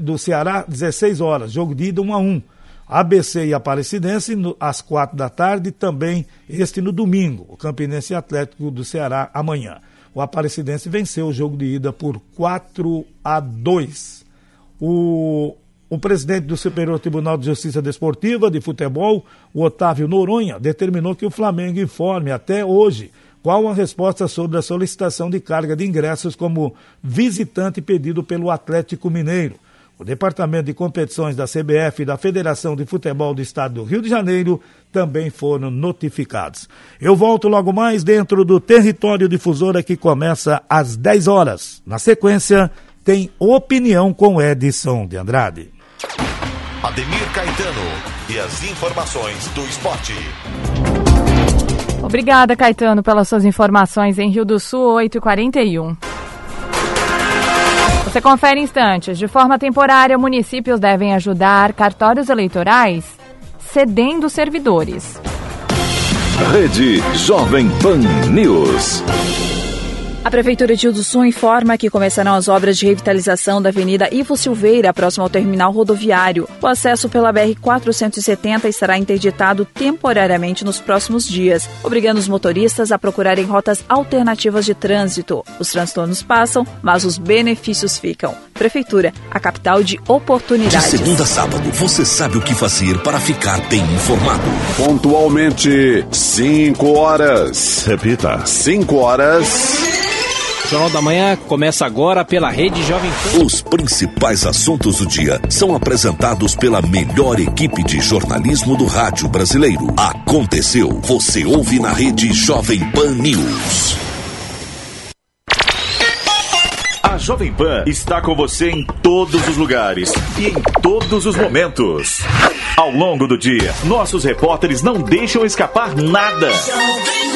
do Ceará, 16 horas, jogo de ida 1 a 1. ABC e Aparecidense no, às quatro da tarde, também este no domingo. O Campinense Atlético do Ceará amanhã. O Aparecidense venceu o jogo de ida por 4 a 2. O o presidente do Superior Tribunal de Justiça Desportiva de Futebol, o Otávio Noronha, determinou que o Flamengo informe até hoje qual a resposta sobre a solicitação de carga de ingressos como visitante pedido pelo Atlético Mineiro. O Departamento de Competições da CBF e da Federação de Futebol do Estado do Rio de Janeiro também foram notificados. Eu volto logo mais dentro do Território Difusora que começa às 10 horas. Na sequência, tem Opinião com Edson de Andrade. Ademir Caetano e as informações do esporte. Obrigada, Caetano, pelas suas informações em Rio do Sul, 8h41. Você confere instantes. De forma temporária, municípios devem ajudar cartórios eleitorais cedendo servidores. Rede Jovem Pan News. A Prefeitura de Rio do Sul informa que começarão as obras de revitalização da Avenida Ivo Silveira, próximo ao terminal rodoviário. O acesso pela BR-470 estará interditado temporariamente nos próximos dias, obrigando os motoristas a procurarem rotas alternativas de trânsito. Os transtornos passam, mas os benefícios ficam. Prefeitura, a capital de oportunidades. De segunda a sábado, você sabe o que fazer para ficar bem informado. Pontualmente, 5 horas. Repita, 5 horas. O Jornal da Manhã começa agora pela Rede Jovem Pan. Os principais assuntos do dia são apresentados pela melhor equipe de jornalismo do rádio brasileiro. Aconteceu, você ouve na Rede Jovem Pan News. A Jovem Pan está com você em todos os lugares e em todos os momentos. Ao longo do dia, nossos repórteres não deixam escapar nada.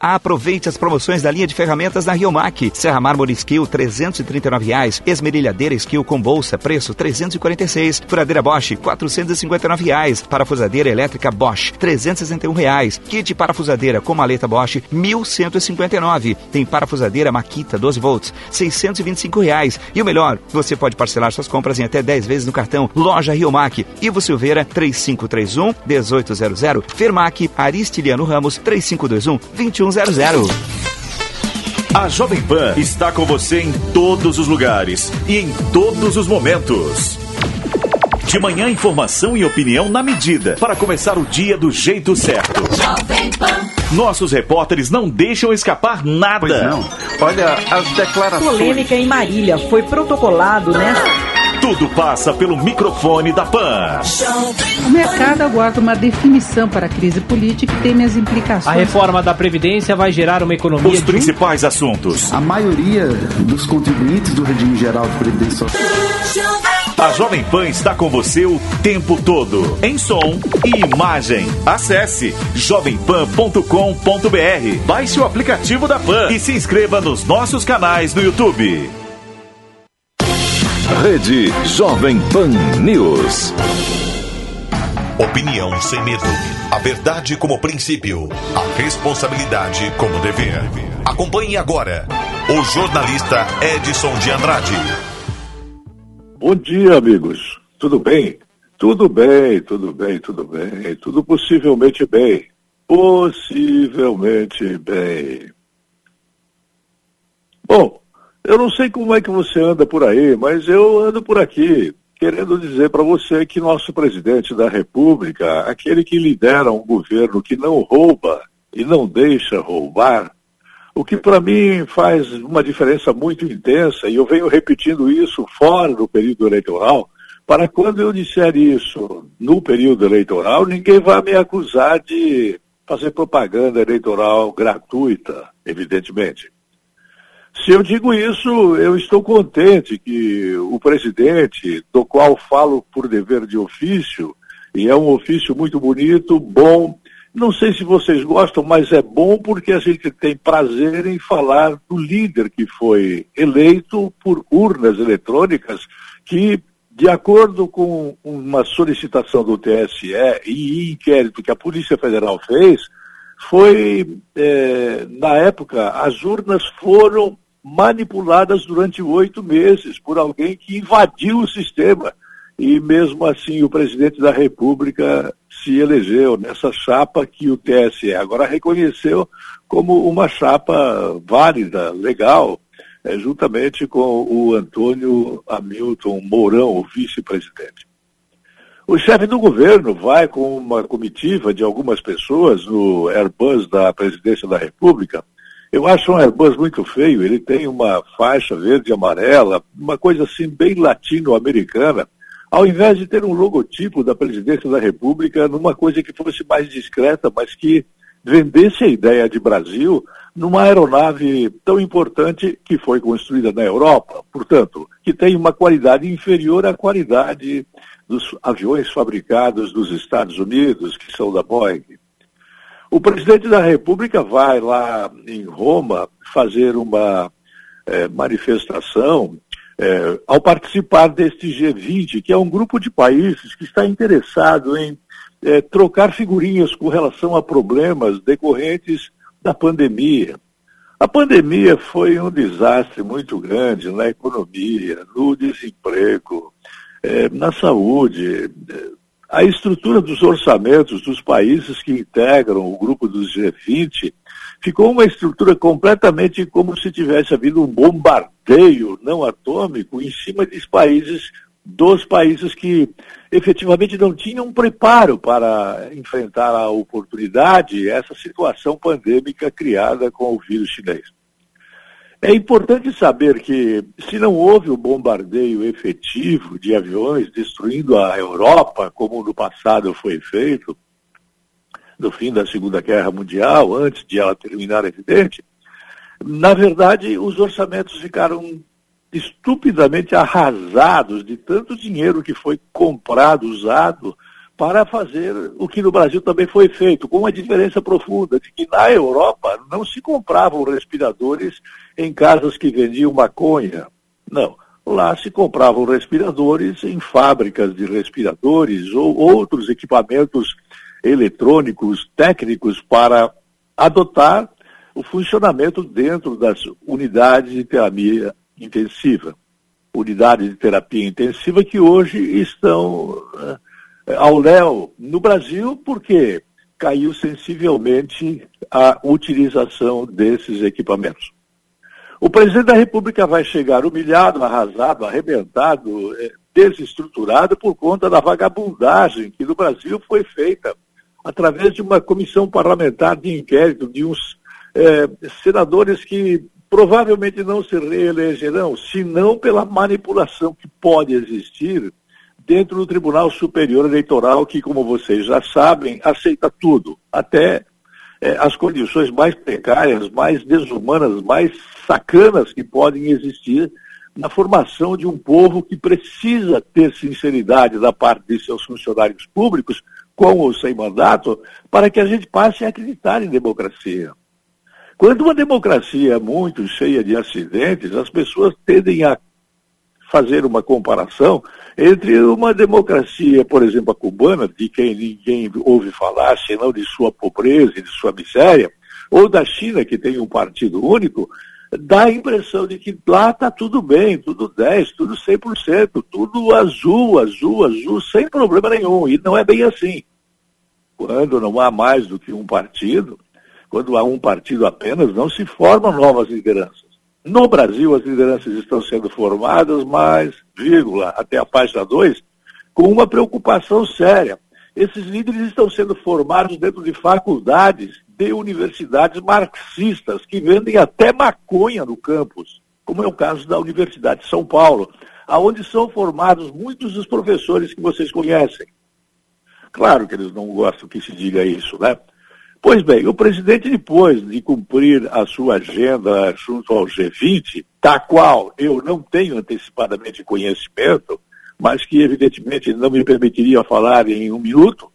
Aproveite as promoções da linha de ferramentas da Riomac. Serra Mármore Skill, 339 reais. Esmerilhadeira Skill com bolsa, preço 346. Furadeira Bosch, 459 reais. Parafusadeira elétrica Bosch, 361 reais. Kit parafusadeira com maleta Bosch, R$ 1.159. Tem parafusadeira Makita 12 volts, 625 reais. E o melhor, você pode parcelar suas compras em até 10 vezes no cartão. Loja Riomac, Ivo Silveira, 3531 1800. Fermac, Aristiliano Ramos, 3521 2100. A Jovem Pan está com você em todos os lugares e em todos os momentos. De manhã, informação e opinião na medida para começar o dia do jeito certo. Nossos repórteres não deixam escapar nada. Pois não. Olha, as declarações. Polêmica em Marília foi protocolado nesta. Tudo passa pelo microfone da Pan. O mercado aguarda uma definição para a crise política e teme as implicações. A reforma da Previdência vai gerar uma economia. Os principais assuntos. A maioria dos contribuintes do regime geral de previdência social. A Jovem Pan está com você o tempo todo, em som e imagem. Acesse jovempan.com.br. Baixe o aplicativo da Pan e se inscreva nos nossos canais no YouTube. Rede Jovem Pan News. Opinião sem medo. A verdade como princípio. A responsabilidade como dever. Acompanhe agora o jornalista Edson de Andrade. Bom dia, amigos. Tudo bem? Tudo bem, tudo bem, tudo bem. Tudo possivelmente bem. Possivelmente bem. Bom, eu não sei como é que você anda por aí, mas eu ando por aqui, querendo dizer para você que nosso presidente da República, aquele que lidera um governo que não rouba e não deixa roubar, o que para mim faz uma diferença muito intensa, e eu venho repetindo isso fora do período eleitoral, para quando eu disser isso no período eleitoral, ninguém vai me acusar de fazer propaganda eleitoral gratuita, evidentemente. Se eu digo isso, eu estou contente que o presidente, do qual falo por dever de ofício, e é um ofício muito bonito, bom, não sei se vocês gostam, mas é bom porque a gente tem prazer em falar do líder que foi eleito por urnas eletrônicas, que, de acordo com uma solicitação do TSE e inquérito que a Polícia Federal fez, foi, é, na época, as urnas foram manipuladas durante oito meses por alguém que invadiu o sistema. E mesmo assim o presidente da República se elegeu nessa chapa que o TSE agora reconheceu como uma chapa válida, legal, é, juntamente com o Antônio Hamilton Mourão, o vice-presidente. O chefe do governo vai com uma comitiva de algumas pessoas no Airbus da presidência da República. Eu acho um Airbus muito feio, ele tem uma faixa verde e amarela, uma coisa assim bem latino-americana, ao invés de ter um logotipo da presidência da República numa coisa que fosse mais discreta, mas que vendesse a ideia de Brasil, numa aeronave tão importante que foi construída na Europa, portanto, que tem uma qualidade inferior à qualidade dos aviões fabricados nos Estados Unidos, que são da Boeing. O presidente da República vai lá em Roma fazer uma é, manifestação é, ao participar deste G20, que é um grupo de países que está interessado em é, trocar figurinhas com relação a problemas decorrentes da pandemia. A pandemia foi um desastre muito grande na economia, no desemprego, é, na saúde. A estrutura dos orçamentos dos países que integram o grupo dos G20 ficou uma estrutura completamente como se tivesse havido um bombardeio não atômico em cima dos países dos países que efetivamente não tinham preparo para enfrentar a oportunidade, essa situação pandêmica criada com o vírus chinês. É importante saber que, se não houve o bombardeio efetivo de aviões destruindo a Europa, como no passado foi feito, no fim da Segunda Guerra Mundial, antes de ela terminar, evidente, na verdade, os orçamentos ficaram estupidamente arrasados de tanto dinheiro que foi comprado, usado, para fazer o que no Brasil também foi feito, com uma diferença profunda, de que na Europa não se compravam respiradores em casas que vendiam maconha. Não. Lá se compravam respiradores em fábricas de respiradores ou outros equipamentos eletrônicos, técnicos, para adotar o funcionamento dentro das unidades de terapia intensiva. Unidades de terapia intensiva que hoje estão uh, ao léu no Brasil, porque caiu sensivelmente a utilização desses equipamentos. O presidente da República vai chegar humilhado, arrasado, arrebentado, eh, desestruturado por conta da vagabundagem que no Brasil foi feita através de uma comissão parlamentar de inquérito de uns eh, senadores que provavelmente não se reelegerão, senão pela manipulação que pode existir dentro do Tribunal Superior Eleitoral, que, como vocês já sabem, aceita tudo, até é, as condições mais precárias, mais desumanas, mais sacanas que podem existir na formação de um povo que precisa ter sinceridade da parte de seus funcionários públicos, com ou sem mandato, para que a gente passe a acreditar em democracia. Quando uma democracia é muito cheia de acidentes, as pessoas tendem a fazer uma comparação entre uma democracia, por exemplo, a cubana, de quem ninguém ouve falar, senão de sua pobreza e de sua miséria, ou da China, que tem um partido único, dá a impressão de que lá está tudo bem, tudo 10, tudo 100%, tudo azul, azul, azul, sem problema nenhum. E não é bem assim. Quando não há mais do que um partido, quando há um partido apenas, não se formam novas lideranças. No Brasil, as lideranças estão sendo formadas, mas, vírgula, até a página 2, com uma preocupação séria. Esses líderes estão sendo formados dentro de faculdades, de universidades marxistas, que vendem até maconha no campus, como é o caso da Universidade de São Paulo, aonde são formados muitos dos professores que vocês conhecem. Claro que eles não gostam que se diga isso, né? Pois bem, o presidente, depois de cumprir a sua agenda junto ao G20, da qual eu não tenho antecipadamente conhecimento, mas que evidentemente não me permitiria falar em um minuto,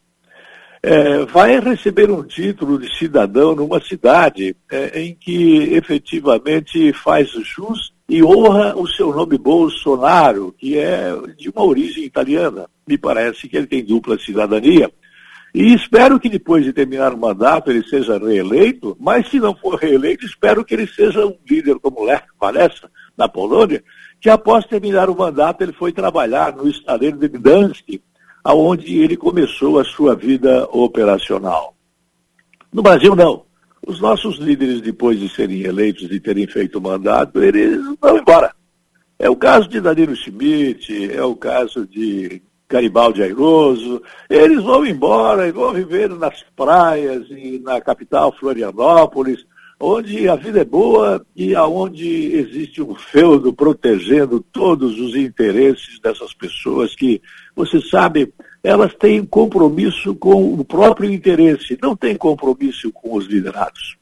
é, vai receber um título de cidadão numa cidade é, em que efetivamente faz jus e honra o seu nome Bolsonaro, que é de uma origem italiana. Me parece que ele tem dupla cidadania. E espero que depois de terminar o mandato ele seja reeleito, mas se não for reeleito, espero que ele seja um líder como Lech Walesa, na Polônia, que após terminar o mandato ele foi trabalhar no estaleiro de Gdansk, aonde ele começou a sua vida operacional. No Brasil, não. Os nossos líderes, depois de serem eleitos e terem feito o mandato, eles vão embora. É o caso de Danilo Schmidt, é o caso de Garibaldi Airoso, eles vão embora e vão viver nas praias e na capital Florianópolis, onde a vida é boa e aonde existe um feudo protegendo todos os interesses dessas pessoas que, você sabe, elas têm compromisso com o próprio interesse, não têm compromisso com os liderados.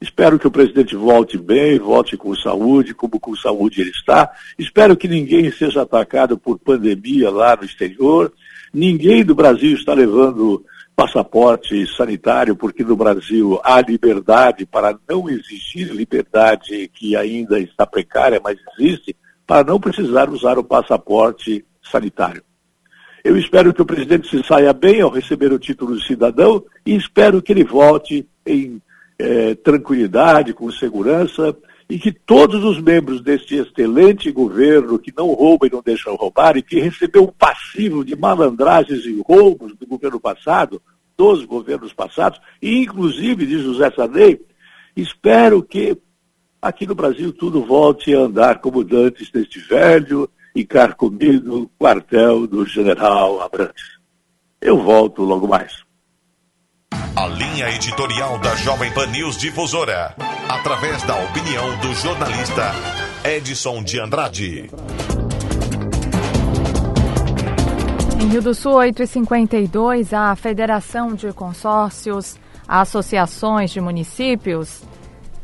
Espero que o presidente volte bem, volte com saúde, como com saúde ele está. Espero que ninguém seja atacado por pandemia lá no exterior. Ninguém do Brasil está levando passaporte sanitário, porque no Brasil há liberdade para não existir liberdade que ainda está precária, mas existe, para não precisar usar o passaporte sanitário. Eu espero que o presidente se saia bem ao receber o título de cidadão e espero que ele volte em é, tranquilidade, com segurança, e que todos os membros deste excelente governo, que não rouba e não deixa roubar, e que recebeu um passivo de malandragens e roubos do governo passado, dos governos passados, e inclusive de José Sarney, espero que aqui no Brasil tudo volte a andar como dantes neste velho e carcomido quartel do general Abrantes. Eu volto logo mais. A linha editorial da Jovem Pan News Difusora, através da opinião do jornalista Edson de Andrade. Em Rio do Sul, 8h52, a Federação de Consórcios, Associações de Municípios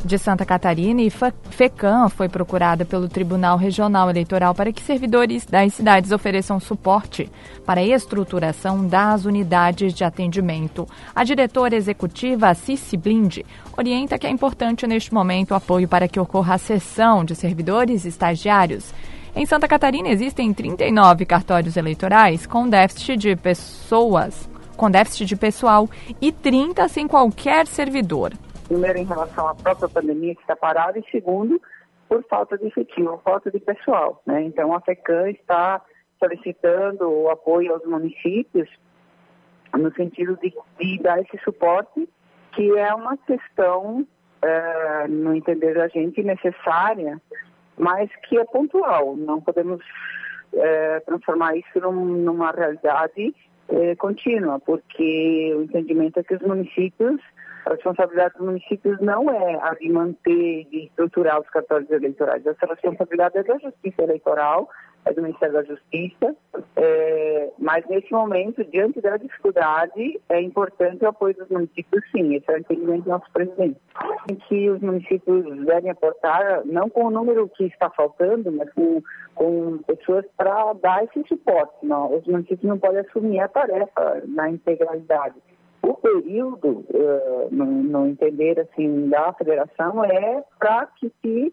de Santa Catarina e FECAM foi procurada pelo Tribunal Regional Eleitoral para que servidores das cidades ofereçam suporte para a estruturação das unidades de atendimento. A diretora executiva, Cici Blind, orienta que é importante neste momento o apoio para que ocorra a cessão de servidores estagiários. Em Santa Catarina existem 39 cartórios eleitorais com déficit de pessoas, com déficit de pessoal e 30 sem qualquer servidor. Primeiro, em relação à própria pandemia que está parada, e segundo, por falta de efetivo, falta de pessoal. Né? Então, a FECAM está solicitando o apoio aos municípios no sentido de, de dar esse suporte, que é uma questão, é, no entender da gente, necessária, mas que é pontual. Não podemos é, transformar isso num, numa realidade é, contínua, porque o entendimento é que os municípios a responsabilidade dos municípios não é a de manter, de estruturar os cartórios eleitorais. Essa responsabilidade é da Justiça Eleitoral, é do Ministério da Justiça, é, mas nesse momento, diante da dificuldade, é importante o apoio dos municípios, sim, esse é o entendimento do nosso presidente. Em que os municípios devem aportar, não com o número que está faltando, mas com, com pessoas para dar esse suporte. Não. Os municípios não podem assumir a tarefa na integralidade. O período, uh, no, no, entender assim da federação, é para que se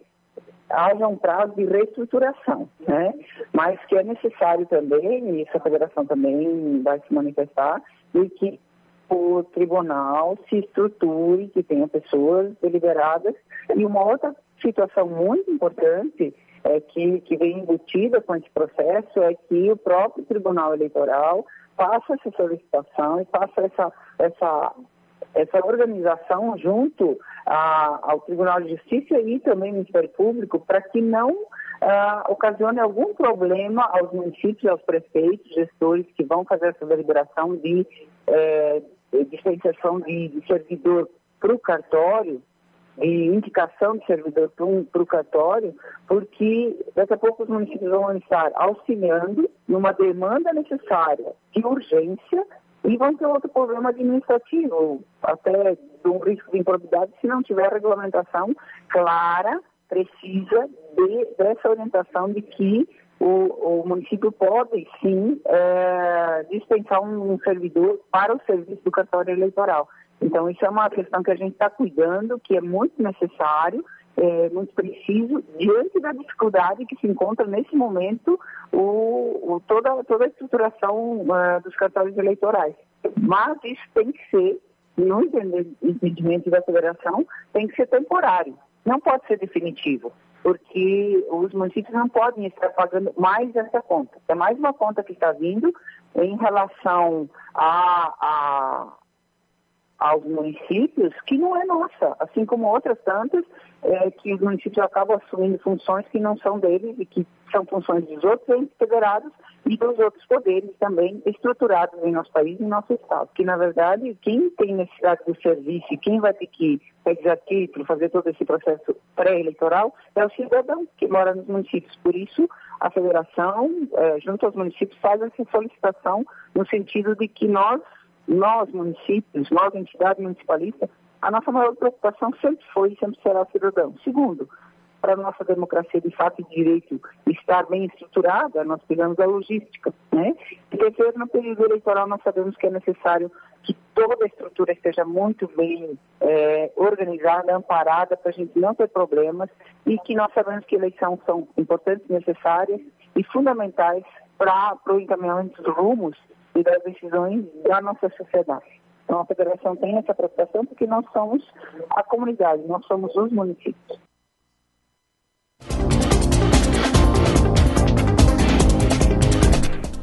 haja um prazo de reestruturação, né? Mas que é necessário também, e essa federação também vai se manifestar, de que o tribunal se estruture, que tenha pessoas deliberadas. E uma outra situação muito importante é que, que vem embutida com esse processo é que o próprio Tribunal Eleitoral faça essa solicitação e faça essa, essa, essa organização junto a, ao Tribunal de Justiça e também ao Ministério Público para que não uh, ocasione algum problema aos municípios, aos prefeitos, gestores que vão fazer essa deliberação de eh, dispensação de, de servidor para o cartório de indicação de servidor para o cartório, porque daqui a pouco os municípios vão estar auxiliando numa demanda necessária de urgência e vão ter outro problema administrativo, até um risco de improbidade se não tiver regulamentação clara, precisa de, dessa orientação de que o, o município pode sim é, dispensar um servidor para o serviço do cartório eleitoral. Então, isso é uma questão que a gente está cuidando, que é muito necessário, é, muito preciso, diante da dificuldade que se encontra nesse momento o, o toda, toda a estruturação uh, dos cartórios eleitorais. Mas isso tem que ser, no entendimento da federação, tem que ser temporário, não pode ser definitivo porque os municípios não podem estar pagando mais essa conta. É mais uma conta que está vindo em relação a, a, aos municípios que não é nossa, assim como outras tantas é, que os municípios acabam assumindo funções que não são deles e que são funções dos outros entes federados e dos outros poderes também estruturados em nosso país e em nosso estado. Que, na verdade, quem tem necessidade do serviço quem vai ter que pegar título, fazer todo esse processo pré-eleitoral, é o cidadão que mora nos municípios. Por isso, a federação, é, junto aos municípios, faz essa solicitação no sentido de que nós nós, municípios, nós, entidade municipalista, a nossa maior preocupação sempre foi e sempre será o cidadão. Segundo, para a nossa democracia de fato e direito estar bem estruturada, nós precisamos da logística. Né? E terceiro, no período eleitoral, nós sabemos que é necessário que toda a estrutura esteja muito bem é, organizada, amparada, para a gente não ter problemas e que nós sabemos que eleições são importantes, necessárias e fundamentais para o encaminhamento dos rumos e das decisões da nossa sociedade. Então, a federação tem essa preocupação porque nós somos a comunidade, nós somos os municípios.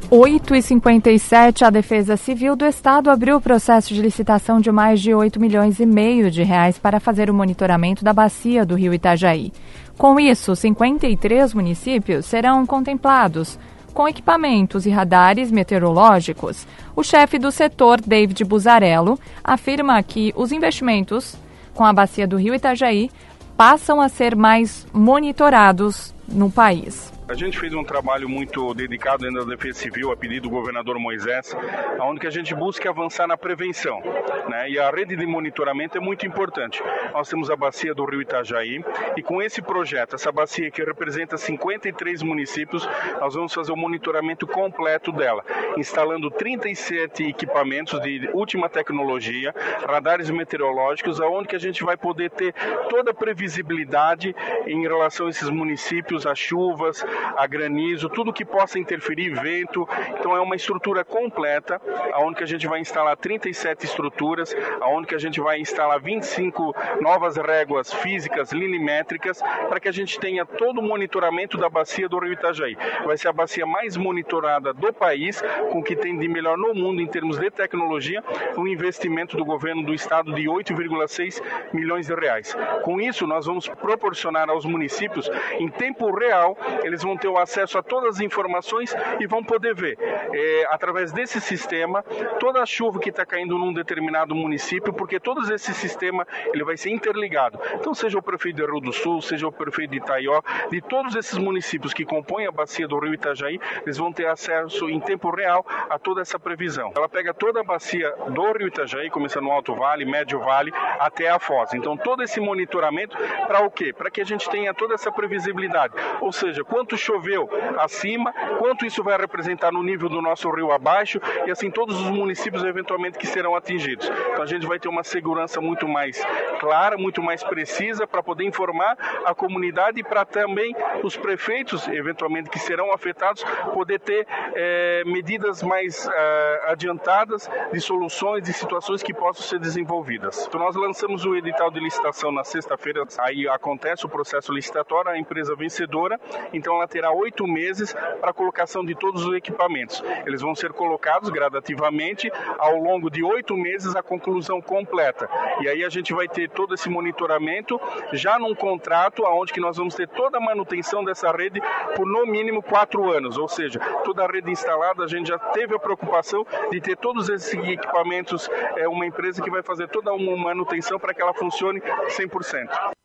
8 e 57 a Defesa Civil do Estado abriu o processo de licitação de mais de 8 milhões e meio de reais para fazer o monitoramento da bacia do rio Itajaí. Com isso, 53 municípios serão contemplados com equipamentos e radares meteorológicos. O chefe do setor, David Buzarello, afirma que os investimentos com a bacia do rio Itajaí passam a ser mais monitorados no país. A gente fez um trabalho muito dedicado dentro da Defesa Civil, a pedido do governador Moisés, onde a gente busca avançar na prevenção. Né? E a rede de monitoramento é muito importante. Nós temos a bacia do Rio Itajaí e com esse projeto, essa bacia que representa 53 municípios, nós vamos fazer o monitoramento completo dela, instalando 37 equipamentos de última tecnologia, radares meteorológicos, aonde que a gente vai poder ter toda a previsibilidade em relação a esses municípios, as chuvas, a granizo, tudo que possa interferir, vento. Então é uma estrutura completa, aonde que a gente vai instalar 37 estruturas, aonde que a gente vai instalar 25 novas réguas físicas milimétricas, para que a gente tenha todo o monitoramento da bacia do Rio Itajaí. Vai ser a bacia mais monitorada do país, com o que tem de melhor no mundo em termos de tecnologia, um investimento do governo do estado de 8,6 milhões de reais. Com isso, nós vamos proporcionar aos municípios, em tempo real, eles vão ter o acesso a todas as informações e vão poder ver, é, através desse sistema, toda a chuva que está caindo num determinado município, porque todo esse sistema ele vai ser interligado. Então, seja o prefeito de Rio do Sul, seja o prefeito de Itaió, de todos esses municípios que compõem a bacia do Rio Itajaí, eles vão ter acesso em tempo real a toda essa previsão. Ela pega toda a bacia do Rio Itajaí, começando no Alto Vale, Médio Vale, até a Foz. Então, todo esse monitoramento para o quê? Para que a gente tenha toda essa previsibilidade. Ou seja, quanto choveu acima, quanto isso vai representar no nível do nosso rio abaixo e assim todos os municípios eventualmente que serão atingidos. Então a gente vai ter uma segurança muito mais clara, muito mais precisa para poder informar a comunidade e para também os prefeitos eventualmente que serão afetados poder ter é, medidas mais é, adiantadas de soluções de situações que possam ser desenvolvidas. Então nós lançamos o edital de licitação na sexta-feira, aí acontece o processo licitatório, a empresa vencedora, então terá oito meses para a colocação de todos os equipamentos. Eles vão ser colocados gradativamente ao longo de oito meses a conclusão completa. E aí a gente vai ter todo esse monitoramento já num contrato aonde que nós vamos ter toda a manutenção dessa rede por no mínimo quatro anos. Ou seja, toda a rede instalada a gente já teve a preocupação de ter todos esses equipamentos, é uma empresa que vai fazer toda uma manutenção para que ela funcione 100%.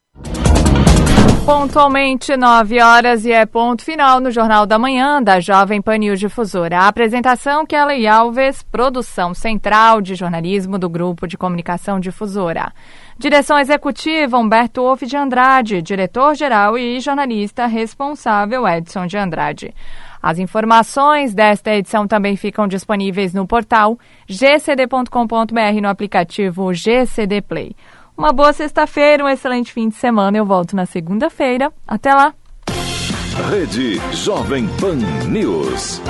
Pontualmente 9 horas e é ponto final no Jornal da Manhã da Jovem Pan News Difusora. A apresentação Kelly Alves, produção central de jornalismo do Grupo de Comunicação Difusora. Direção executiva Humberto Wolff de Andrade, diretor-geral e jornalista responsável Edson de Andrade. As informações desta edição também ficam disponíveis no portal gcd.com.br no aplicativo GCD Play. Uma boa sexta-feira, um excelente fim de semana. Eu volto na segunda-feira. Até lá! Rede Jovem Pan News.